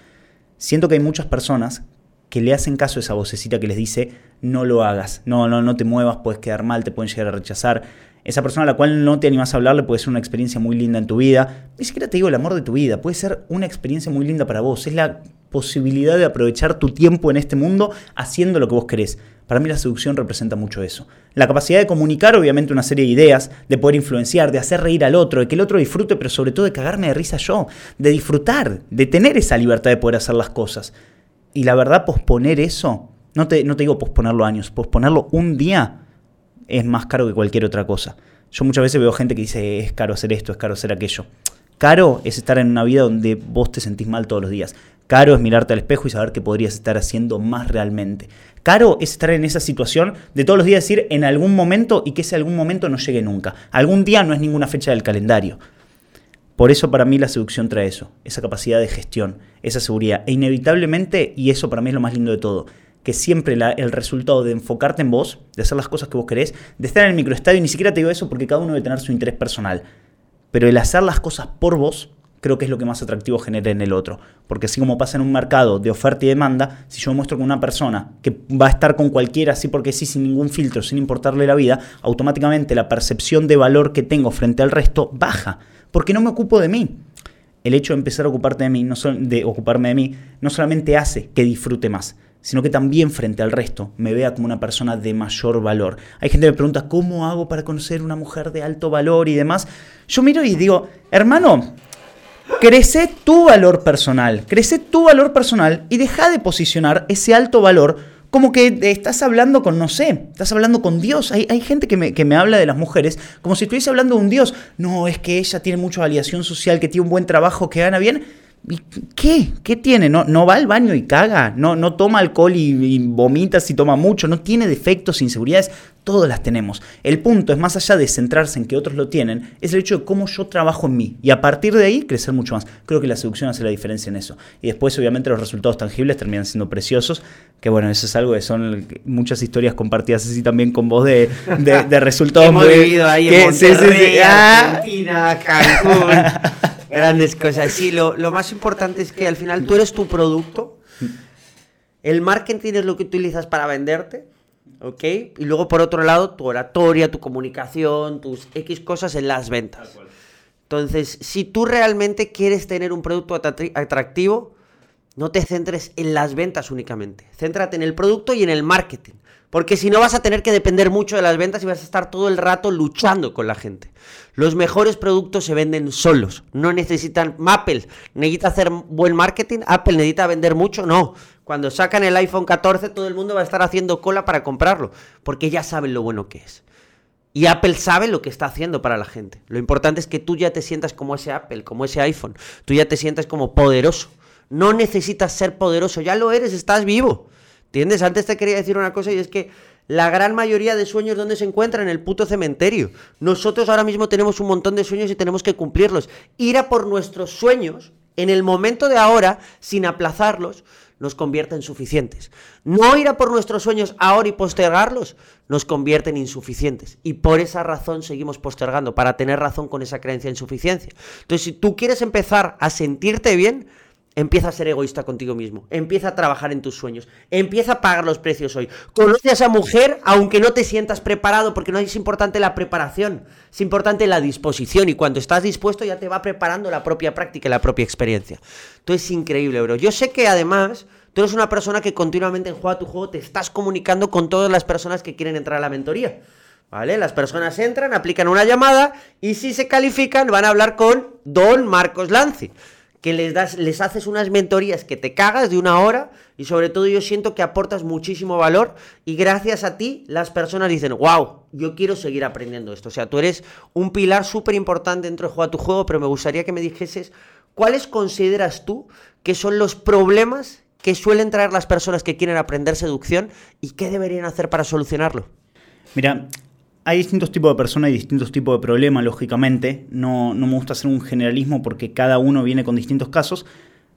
Siento que hay muchas personas que le hacen caso a esa vocecita que les dice, no lo hagas, no, no, no te muevas, puedes quedar mal, te pueden llegar a rechazar. Esa persona a la cual no te animas a hablarle puede ser una experiencia muy linda en tu vida. Ni siquiera te digo el amor de tu vida, puede ser una experiencia muy linda para vos. Es la posibilidad de aprovechar tu tiempo en este mundo haciendo lo que vos querés. Para mí la seducción representa mucho eso. La capacidad de comunicar obviamente una serie de ideas, de poder influenciar, de hacer reír al otro, de que el otro disfrute, pero sobre todo de cagarme de risa yo, de disfrutar, de tener esa libertad de poder hacer las cosas. Y la verdad, posponer eso, no te, no te digo posponerlo años, posponerlo un día es más caro que cualquier otra cosa. Yo muchas veces veo gente que dice, es caro hacer esto, es caro hacer aquello. Caro es estar en una vida donde vos te sentís mal todos los días. Caro es mirarte al espejo y saber qué podrías estar haciendo más realmente. Caro es estar en esa situación de todos los días decir en algún momento y que ese algún momento no llegue nunca. Algún día no es ninguna fecha del calendario. Por eso para mí la seducción trae eso, esa capacidad de gestión, esa seguridad. E inevitablemente, y eso para mí es lo más lindo de todo, que siempre el resultado de enfocarte en vos, de hacer las cosas que vos querés, de estar en el microestadio, y ni siquiera te digo eso porque cada uno debe tener su interés personal, pero el hacer las cosas por vos creo que es lo que más atractivo genera en el otro. Porque así como pasa en un mercado de oferta y demanda, si yo muestro con una persona que va a estar con cualquiera así porque sí, sin ningún filtro, sin importarle la vida, automáticamente la percepción de valor que tengo frente al resto baja, porque no me ocupo de mí. El hecho de empezar a ocuparte de mí, no de ocuparme de mí, no solamente hace que disfrute más, sino que también frente al resto me vea como una persona de mayor valor. Hay gente que me pregunta, ¿cómo hago para conocer una mujer de alto valor y demás? Yo miro y digo, hermano, crece tu valor personal, crece tu valor personal y deja de posicionar ese alto valor como que estás hablando con, no sé, estás hablando con Dios. Hay, hay gente que me, que me, habla de las mujeres como si estuviese hablando de un Dios. No, es que ella tiene mucha validación social, que tiene un buen trabajo, que gana bien. ¿Qué? ¿Qué tiene? ¿No, no va al baño y caga? ¿No, no toma alcohol y, vomita si toma mucho? ¿No tiene defectos, inseguridades? Todas las tenemos. El punto es más allá de centrarse en que otros lo tienen, es el hecho de cómo yo trabajo en mí. Y a partir de ahí crecer mucho más. Creo que la seducción hace la diferencia en eso. Y después obviamente los resultados tangibles terminan siendo preciosos. Que bueno, eso es algo que son muchas historias compartidas así también con vos de, de, resultados. Hemos vivido ahí en Monterrey, ah. Argentina, Cancún. Grandes cosas. Sí, lo, lo, más importante es que al final tú eres tu producto. El marketing es lo que utilizas para venderte. ¿Ok? Y luego, por otro lado, tu oratoria, tu comunicación, tus X cosas en las ventas. Entonces, si tú realmente quieres tener un producto atractivo, no te centres en las ventas únicamente. Céntrate en el producto y en el marketing. Porque si no vas a tener que depender mucho de las ventas y vas a estar todo el rato luchando con la gente. Los mejores productos se venden solos. No necesitan... Apple necesita hacer buen marketing. Apple necesita vender mucho. No. Cuando sacan el iPhone 14 todo el mundo va a estar haciendo cola para comprarlo. Porque ya saben lo bueno que es. Y Apple sabe lo que está haciendo para la gente. Lo importante es que tú ya te sientas como ese Apple, como ese iPhone. Tú ya te sientas como poderoso. No necesitas ser poderoso. Ya lo eres, estás vivo. ¿Entiendes? Antes te quería decir una cosa y es que la gran mayoría de sueños, ¿dónde se encuentran? En el puto cementerio. Nosotros ahora mismo tenemos un montón de sueños y tenemos que cumplirlos. Ir a por nuestros sueños en el momento de ahora, sin aplazarlos, nos convierte en suficientes. No ir a por nuestros sueños ahora y postergarlos nos convierte en insuficientes. Y por esa razón seguimos postergando, para tener razón con esa creencia de insuficiencia. Entonces, si tú quieres empezar a sentirte bien, Empieza a ser egoísta contigo mismo. Empieza a trabajar en tus sueños. Empieza a pagar los precios hoy. Conoce a esa mujer aunque no te sientas preparado, porque no es importante la preparación, es importante la disposición. Y cuando estás dispuesto ya te va preparando la propia práctica y la propia experiencia. Entonces es increíble, bro. Yo sé que además tú eres una persona que continuamente en Juega tu Juego te estás comunicando con todas las personas que quieren entrar a la mentoría. ¿Vale? Las personas entran, aplican una llamada y si se califican van a hablar con Don Marcos Lanzi que les, das, les haces unas mentorías que te cagas de una hora y sobre todo yo siento que aportas muchísimo valor y gracias a ti las personas dicen, wow, yo quiero seguir aprendiendo esto. O sea, tú eres un pilar súper importante dentro de Juega tu Juego, pero me gustaría que me dijeses ¿cuáles consideras tú que son los problemas que suelen traer las personas que quieren aprender seducción y qué deberían hacer para solucionarlo? Mira, hay distintos tipos de personas y distintos tipos de problemas, lógicamente. No, no me gusta hacer un generalismo porque cada uno viene con distintos casos.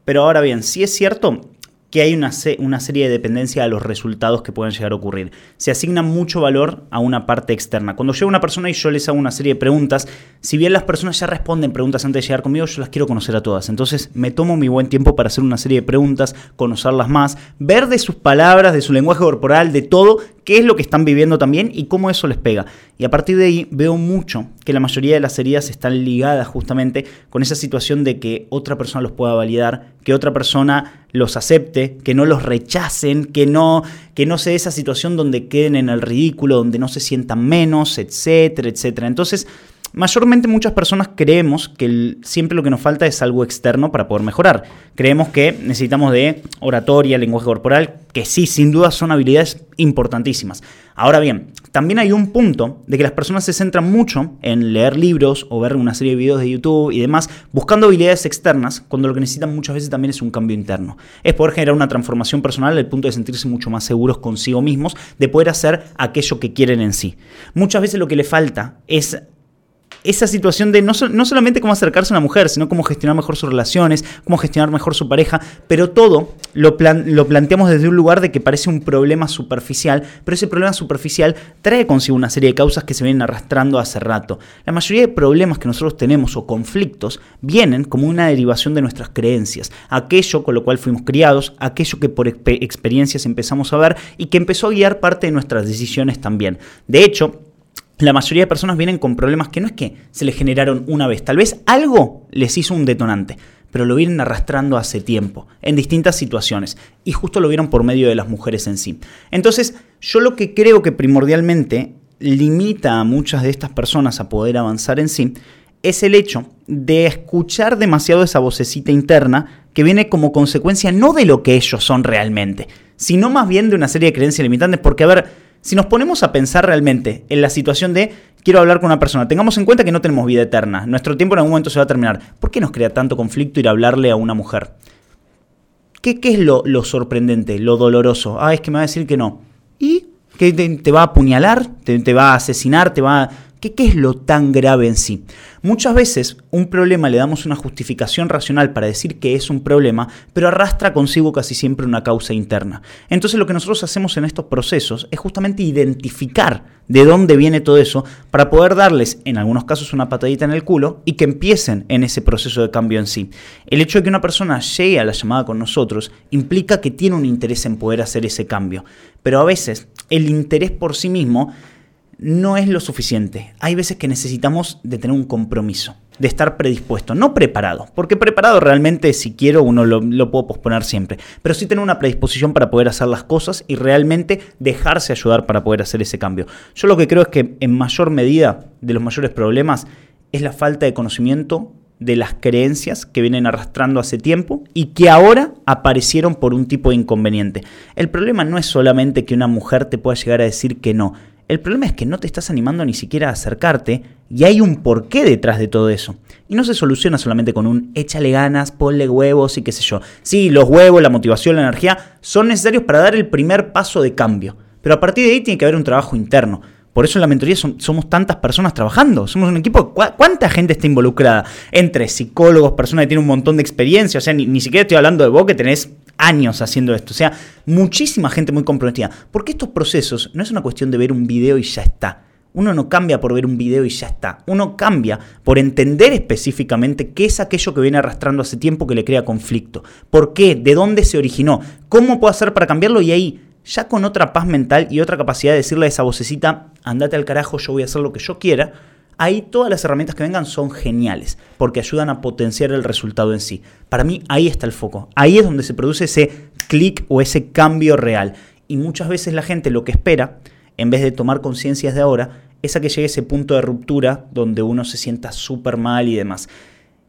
Pero ahora bien, si es cierto que hay una, una, serie de dependencia de los resultados que pueden llegar a ocurrir. Se asigna mucho valor a una parte externa. Cuando llega una persona y yo les hago una serie de preguntas, si bien las personas ya responden preguntas antes de llegar conmigo, yo las quiero conocer a todas. Entonces me tomo mi buen tiempo para hacer una serie de preguntas, conocerlas más, ver de sus palabras, de su lenguaje corporal, de todo, qué es lo que están viviendo también y cómo eso les pega. Y a partir de ahí veo mucho que la mayoría de las heridas están ligadas justamente con esa situación de que otra persona los pueda validar, que otra persona los acepte, que no los rechacen, que no, que no sea esa situación donde queden en el ridículo, donde no se sientan menos, etcétera, etcétera. Entonces, Mayormente muchas personas creemos que siempre lo que nos falta es algo externo para poder mejorar. Creemos que necesitamos de oratoria, lenguaje corporal, que sí, sin duda son habilidades importantísimas. Ahora bien, también hay un punto de que las personas se centran mucho en leer libros o ver una serie de videos de YouTube y demás, buscando habilidades externas, cuando lo que necesitan muchas veces también es un cambio interno. Es poder generar una transformación personal al punto de sentirse mucho más seguros consigo mismos, de poder hacer aquello que quieren en sí. Muchas veces lo que le falta es esa situación de no, no, solamente cómo acercarse a una mujer, sino cómo gestionar mejor sus relaciones, cómo gestionar mejor su pareja, pero todo lo, lo planteamos desde un lugar de que parece un problema superficial, pero ese problema superficial trae consigo una serie de causas que se vienen arrastrando hace rato. La mayoría de problemas que nosotros tenemos o conflictos vienen como una derivación de nuestras creencias, aquello con lo cual fuimos criados, aquello que por experiencias empezamos a ver y que empezó a guiar parte de nuestras decisiones también. De hecho, la mayoría de personas vienen con problemas que no es que se les generaron una vez, tal vez algo les hizo un detonante, pero lo vienen arrastrando hace tiempo, en distintas situaciones, y justo lo vieron por medio de las mujeres en sí. Entonces, yo lo que creo que primordialmente limita a muchas de estas personas a poder avanzar en sí, es el hecho de escuchar demasiado esa vocecita interna que viene como consecuencia no de lo que ellos son realmente, sino más bien de una serie de creencias limitantes, porque a ver, si nos ponemos a pensar realmente en la situación de quiero hablar con una persona, tengamos en cuenta que no tenemos vida eterna, nuestro tiempo en algún momento se va a terminar. ¿Por qué nos crea tanto conflicto ir a hablarle a una mujer? ¿Qué, qué es lo, sorprendente, lo doloroso? Ah, es que me va a decir que no. ¿Y? ¿Que te, va a apuñalar? Te, ¿Te va a asesinar? ¿Te va a ¿Qué, es lo tan grave en sí? Muchas veces un problema le damos una justificación racional para decir que es un problema, pero arrastra consigo casi siempre una causa interna. Entonces lo que nosotros hacemos en estos procesos es justamente identificar de dónde viene todo eso para poder darles en algunos casos una patadita en el culo y que empiecen en ese proceso de cambio en sí. El hecho de que una persona llegue a la llamada con nosotros implica que tiene un interés en poder hacer ese cambio, pero a veces el interés por sí mismo no es lo suficiente. Hay veces que necesitamos de tener un compromiso, de estar predispuesto, no preparado, porque preparado realmente si quiero uno lo, puedo posponer siempre, pero sí tener una predisposición para poder hacer las cosas y realmente dejarse ayudar para poder hacer ese cambio. Yo lo que creo es que en mayor medida de los mayores problemas es la falta de conocimiento de las creencias que vienen arrastrando hace tiempo y que ahora aparecieron por un tipo de inconveniente. El problema no es solamente que una mujer te pueda llegar a decir que no, el problema es que no te estás animando ni siquiera a acercarte y hay un porqué detrás de todo eso. Y no se soluciona solamente con un échale ganas, ponle huevos y qué sé yo. Sí, los huevos, la motivación, la energía son necesarios para dar el primer paso de cambio. Pero a partir de ahí tiene que haber un trabajo interno. Por eso en la mentoría somos tantas personas trabajando. Somos un equipo. ¿Cuánta gente está involucrada? Entre psicólogos, personas que tienen un montón de experiencia. O sea, ni, ni siquiera estoy hablando de vos que tenés años haciendo esto. O sea, muchísima gente muy comprometida. Porque estos procesos no es una cuestión de ver un video y ya está. Uno no cambia por ver un video y ya está. Uno cambia por entender específicamente qué es aquello que viene arrastrando hace tiempo que le crea conflicto. ¿Por qué? ¿De dónde se originó? ¿Cómo puedo hacer para cambiarlo? Y ahí, ya con otra paz mental y otra capacidad de decirle a esa vocecita, andate al carajo, yo voy a hacer lo que yo quiera, ahí todas las herramientas que vengan son geniales, porque ayudan a potenciar el resultado en sí. Para mí ahí está el foco, ahí es donde se produce ese clic o ese cambio real. Y muchas veces la gente lo que espera, en vez de tomar conciencias de ahora, es a que llegue ese punto de ruptura donde uno se sienta súper mal y demás.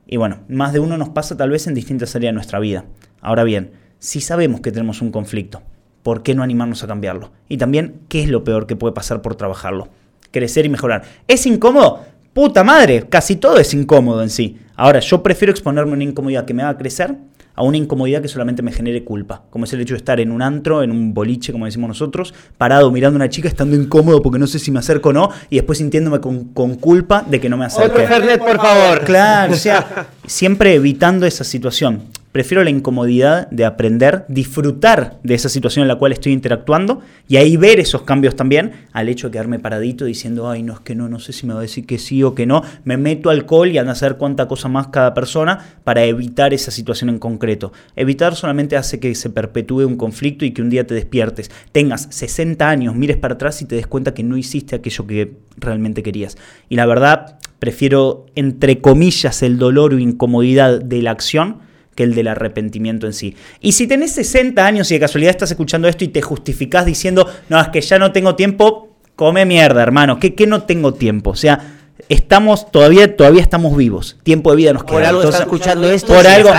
Y bueno, más de uno nos pasa tal vez en distintas áreas de nuestra vida. Ahora bien, si sabemos que tenemos un conflicto, ¿por qué no animarnos a cambiarlo? Y también, ¿qué es lo peor que puede pasar por trabajarlo? Crecer y mejorar. ¿Es incómodo? Puta madre, casi todo es incómodo en sí. Ahora, yo prefiero exponerme a una incomodidad que me haga crecer a una incomodidad que solamente me genere culpa, como es el hecho de estar en un antro, en un boliche, como decimos nosotros, parado mirando a una chica, estando incómodo porque no sé si me acerco o no, y después sintiéndome con, culpa de que no me acerque. por favor. Claro, o sea, siempre evitando esa situación. Prefiero la incomodidad de aprender, disfrutar de esa situación en la cual estoy interactuando y ahí ver esos cambios también al hecho de quedarme paradito diciendo, ay, no es que no, no sé si me va a decir que sí o que no. Me meto alcohol y ando a saber cuánta cosa más cada persona para evitar esa situación en concreto. Evitar solamente hace que se perpetúe un conflicto y que un día te despiertes, tengas 60 años, mires para atrás y te des cuenta que no hiciste aquello que realmente querías. Y la verdad, prefiero, entre comillas, el dolor o incomodidad de la acción que el del arrepentimiento en sí. Y si tenés 60 años y de casualidad estás escuchando esto y te justificás diciendo, no, es que ya no tengo tiempo, come mierda, hermano, que, que no tengo tiempo. O sea, estamos todavía todavía estamos vivos. Tiempo de vida nos queda. Por algo estás escuchando esto. Por algo,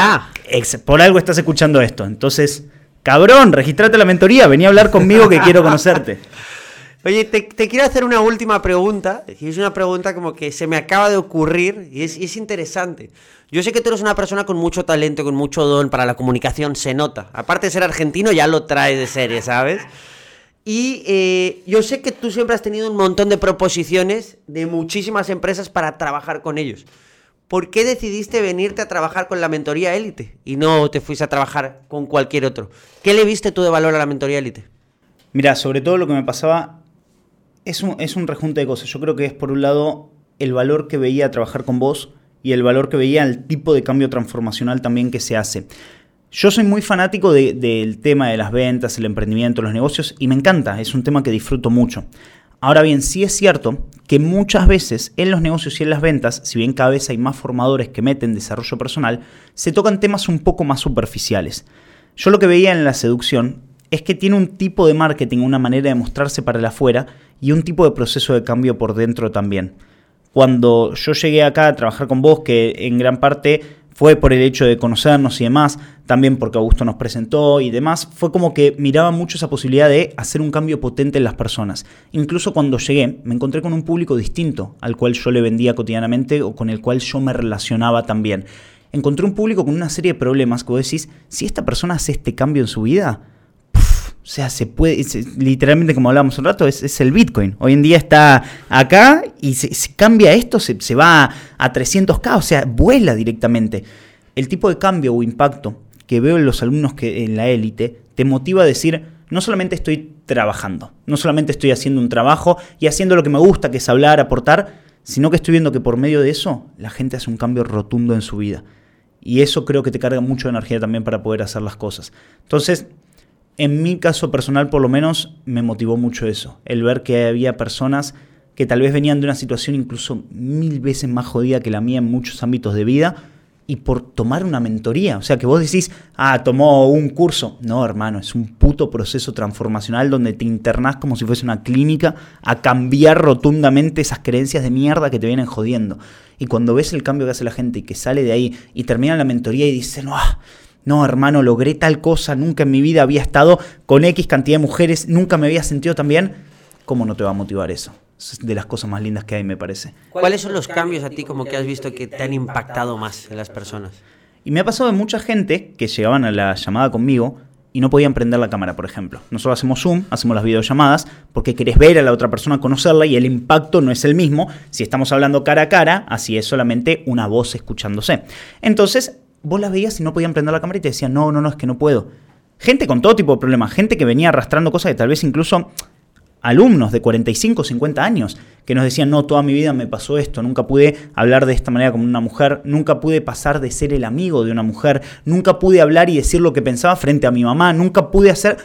por algo estás escuchando esto. Entonces, cabrón, registrate la mentoría, vení a hablar conmigo que quiero conocerte. Oye, te, quiero hacer una última pregunta. Es una pregunta como que se me acaba de ocurrir y es, es, interesante. Yo sé que tú eres una persona con mucho talento, con mucho don para la comunicación, se nota. Aparte de ser argentino, ya lo traes de serie, ¿sabes? Y eh, yo sé que tú siempre has tenido un montón de proposiciones de muchísimas empresas para trabajar con ellos. ¿Por qué decidiste venirte a trabajar con la mentoría élite y no te fuiste a trabajar con cualquier otro? ¿Qué le viste tú de valor a la mentoría élite? Mira, sobre todo lo que me pasaba es un, es un rejunte de cosas. Yo creo que es por un lado el valor que veía trabajar con vos y el valor que veía el tipo de cambio transformacional también que se hace. Yo soy muy fanático del tema de las ventas, el emprendimiento, los negocios y me encanta, es un tema que disfruto mucho. Ahora bien, sí es cierto que muchas veces en los negocios y en las ventas, si bien cada vez hay más formadores que meten desarrollo personal, se tocan temas un poco más superficiales. Yo lo que veía en la seducción es que tiene un tipo de marketing, una manera de mostrarse para el afuera y un tipo de proceso de cambio por dentro también. Cuando yo llegué acá a trabajar con vos, que en gran parte fue por el hecho de conocernos y demás, también porque Augusto nos presentó y demás, fue como que miraba mucho esa posibilidad de hacer un cambio potente en las personas. Incluso cuando llegué, me encontré con un público distinto al cual yo le vendía cotidianamente o con el cual yo me relacionaba también. Encontré un público con una serie de problemas que vos decís, si esta persona hace este cambio en su vida, o sea, se puede, literalmente como hablábamos un rato, es, el Bitcoin. Hoy en día está acá y se, cambia esto, se, va a 300k, o sea, vuela directamente. El tipo de cambio o impacto que veo en los alumnos que en la élite te motiva a decir, no solamente estoy trabajando, no solamente estoy haciendo un trabajo y haciendo lo que me gusta, que es hablar, aportar, sino que estoy viendo que por medio de eso la gente hace un cambio rotundo en su vida. Y eso creo que te carga mucho energía también para poder hacer las cosas. Entonces, en mi caso personal por lo menos me motivó mucho eso, el ver que había personas que tal vez venían de una situación incluso mil veces más jodida que la mía en muchos ámbitos de vida y por tomar una mentoría. O sea, que vos decís, ah, tomó un curso. No, hermano, es un puto proceso transformacional donde te internás como si fuese una clínica a cambiar rotundamente esas creencias de mierda que te vienen jodiendo. Y cuando ves el cambio que hace la gente y que sale de ahí y termina la mentoría y dice, no, ah, no, hermano, logré tal cosa, nunca en mi vida había estado con X cantidad de mujeres, nunca me había sentido tan bien. ¿Cómo no te va a motivar eso? Es de las cosas más lindas que hay, me parece. ¿Cuáles son los cambios a ti como que has visto que te han impactado más en las personas? Y me ha pasado de mucha gente que llegaban a la llamada conmigo y no podían prender la cámara, por ejemplo. Nosotros hacemos Zoom, hacemos las videollamadas, porque querés ver a la otra persona, conocerla y el impacto no es el mismo si estamos hablando cara a cara, así es solamente una voz escuchándose. Entonces, vos las veías y no podían prender la cámara y te decían, no, no, no, es que no puedo. Gente con todo tipo de problemas, gente que venía arrastrando cosas que tal vez incluso alumnos de 45, 50 años que nos decían, no, toda mi vida me pasó esto, nunca pude hablar de esta manera como una mujer, nunca pude pasar de ser el amigo de una mujer, nunca pude hablar y decir lo que pensaba frente a mi mamá, nunca pude hacer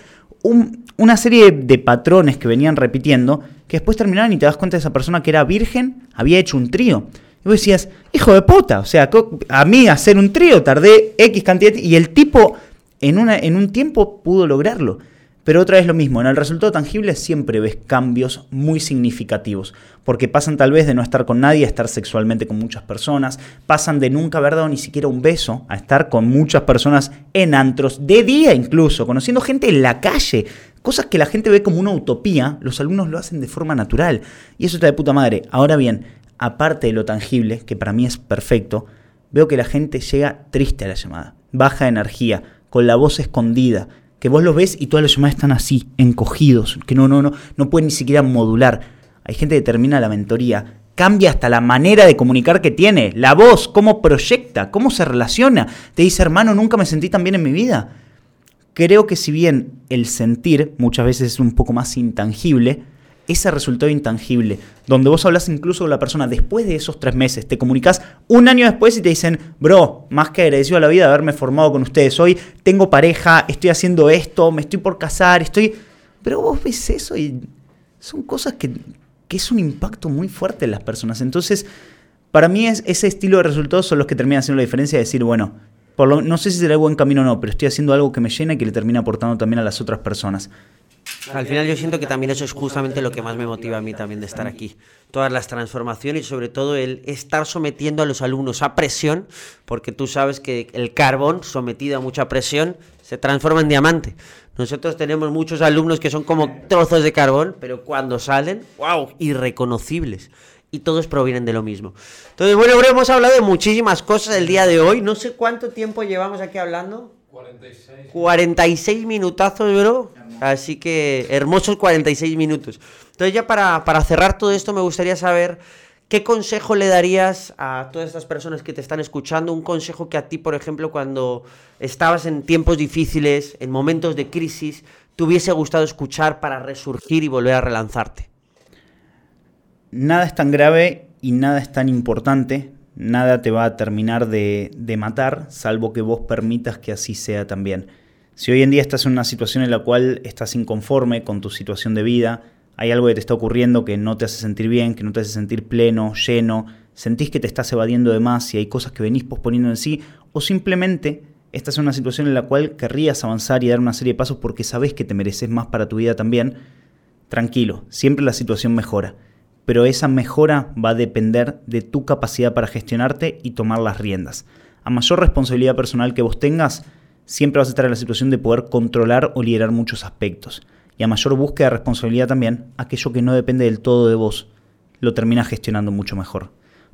una serie de patrones que venían repitiendo que después terminaban y te das cuenta de esa persona que era virgen, había hecho un trío. Vos decías, hijo de puta, o sea, a mí hacer un trío tardé X cantidad y el tipo en, una, en un tiempo pudo lograrlo. Pero otra vez lo mismo, en el resultado tangible siempre ves cambios muy significativos, porque pasan tal vez de no estar con nadie a estar sexualmente con muchas personas, pasan de nunca haber dado ni siquiera un beso a estar con muchas personas en antros, de día incluso, conociendo gente en la calle, cosas que la gente ve como una utopía, los alumnos lo hacen de forma natural, y eso está de puta madre. Ahora bien, aparte de lo tangible, que para mí es perfecto, veo que la gente llega triste a la llamada, baja energía, con la voz escondida, que vos los ves y todas las llamadas están así, encogidos, que no, no, no, no pueden ni siquiera modular. Hay gente que termina la mentoría, cambia hasta la manera de comunicar que tiene, la voz, cómo proyecta, cómo se relaciona. Te dice, hermano, nunca me sentí tan bien en mi vida. Creo que si bien el sentir muchas veces es un poco más intangible, ese resultado intangible, donde vos hablas incluso con la persona después de esos tres meses, te comunicas un año después y te dicen, bro, más que agradecido a la vida de haberme formado con ustedes, hoy tengo pareja, estoy haciendo esto, me estoy por casar, estoy... Pero vos ves eso y son cosas que, que es un impacto muy fuerte en las personas. Entonces, para mí es, ese estilo de resultados son los que terminan haciendo la diferencia de decir, bueno, por lo, no sé si será el buen camino o no, pero estoy haciendo algo que me llena y que le termina aportando también a las otras personas. Al final yo siento que también eso es justamente lo que más me motiva a mí también de estar aquí. Todas las transformaciones y sobre todo el estar sometiendo a los alumnos a presión, porque tú sabes que el carbón sometido a mucha presión se transforma en diamante. Nosotros tenemos muchos alumnos que son como trozos de carbón, pero cuando salen, wow, irreconocibles. Y todos provienen de lo mismo. Entonces, bueno, hemos hablado de muchísimas cosas el día de hoy. No sé cuánto tiempo llevamos aquí hablando. 46. 46 minutazos, bro. Así que hermosos 46 minutos. Entonces ya para, para cerrar todo esto me gustaría saber qué consejo le darías a todas estas personas que te están escuchando. Un consejo que a ti, por ejemplo, cuando estabas en tiempos difíciles, en momentos de crisis, te hubiese gustado escuchar para resurgir y volver a relanzarte. Nada es tan grave y nada es tan importante nada te va a terminar de, matar, salvo que vos permitas que así sea también. Si hoy en día estás en una situación en la cual estás inconforme con tu situación de vida, hay algo que te está ocurriendo que no te hace sentir bien, que no te hace sentir pleno, lleno, sentís que te estás evadiendo de más y hay cosas que venís posponiendo en sí, o simplemente estás en una situación en la cual querrías avanzar y dar una serie de pasos porque sabes que te mereces más para tu vida también, tranquilo, siempre la situación mejora pero esa mejora va a depender de tu capacidad para gestionarte y tomar las riendas. A mayor responsabilidad personal que vos tengas, siempre vas a estar en la situación de poder controlar o liderar muchos aspectos. Y a mayor búsqueda de responsabilidad también, aquello que no depende del todo de vos, lo terminas gestionando mucho mejor.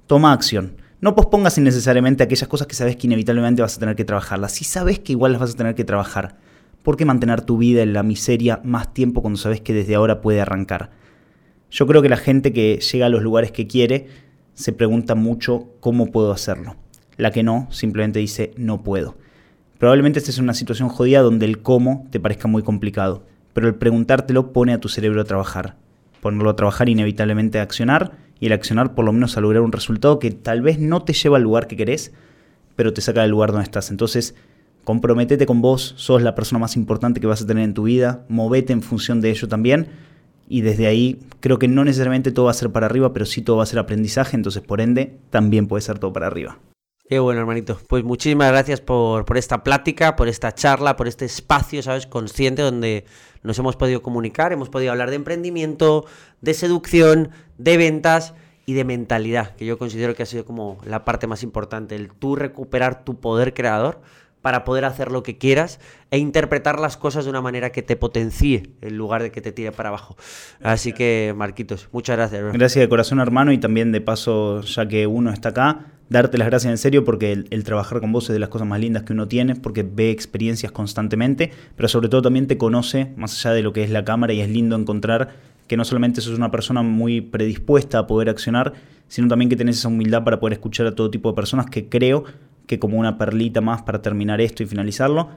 Toma acción. No pospongas innecesariamente aquellas cosas que sabes que inevitablemente vas a tener que trabajarlas. Si sabes que igual las vas a tener que trabajar, ¿por qué mantener tu vida en la miseria más tiempo cuando sabes que desde ahora puede arrancar? Yo creo que la gente que llega a los lugares que quiere se pregunta mucho cómo puedo hacerlo. La que no, simplemente dice no puedo. Probablemente estés en una situación jodida donde el cómo te parezca muy complicado, pero el preguntártelo pone a tu cerebro a trabajar. Ponerlo a trabajar inevitablemente a accionar y el accionar por lo menos a lograr un resultado que tal vez no te lleva al lugar que querés, pero te saca del lugar donde estás. Entonces, comprometete con vos, sos la persona más importante que vas a tener en tu vida, movete en función de ello también y desde ahí creo que no necesariamente todo va a ser para arriba, pero sí todo va a ser aprendizaje, entonces por ende también puede ser todo para arriba. Qué bueno, hermanito. Pues muchísimas gracias por, por, esta plática, por esta charla, por este espacio, ¿sabes? Consciente donde nos hemos podido comunicar, hemos podido hablar de emprendimiento, de seducción, de ventas y de mentalidad, que yo considero que ha sido como la parte más importante, el tú recuperar tu poder creador para poder hacer lo que quieras e interpretar las cosas de una manera que te potencie en lugar de que te tire para abajo. Así que, Marquitos, muchas gracias. Gracias de corazón, hermano, y también de paso, ya que uno está acá, darte las gracias en serio porque el, trabajar con vos es de las cosas más lindas que uno tiene, porque ve experiencias constantemente, pero sobre todo también te conoce más allá de lo que es la cámara y es lindo encontrar que no solamente sos una persona muy predispuesta a poder accionar, sino también que tenés esa humildad para poder escuchar a todo tipo de personas que creo que como una perlita más para terminar esto y finalizarlo,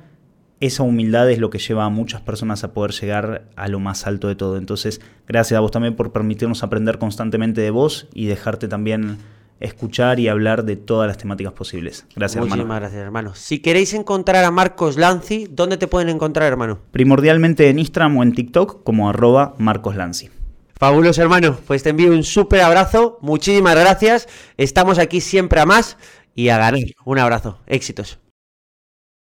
esa humildad es lo que lleva a muchas personas a poder llegar a lo más alto de todo. Entonces, gracias a vos también por permitirnos aprender constantemente de vos y dejarte también escuchar y hablar de todas las temáticas posibles. Gracias, hermano. Muchísimas gracias, hermano. Si queréis encontrar a Marcos Lanzi, ¿dónde te pueden encontrar, hermano? Primordialmente en Instagram o en TikTok como arroba Marcos Lanzi. Fabuloso, hermano. Pues te envío un súper abrazo. Muchísimas gracias. Estamos aquí siempre a más y a ganar. Un abrazo. Éxitos.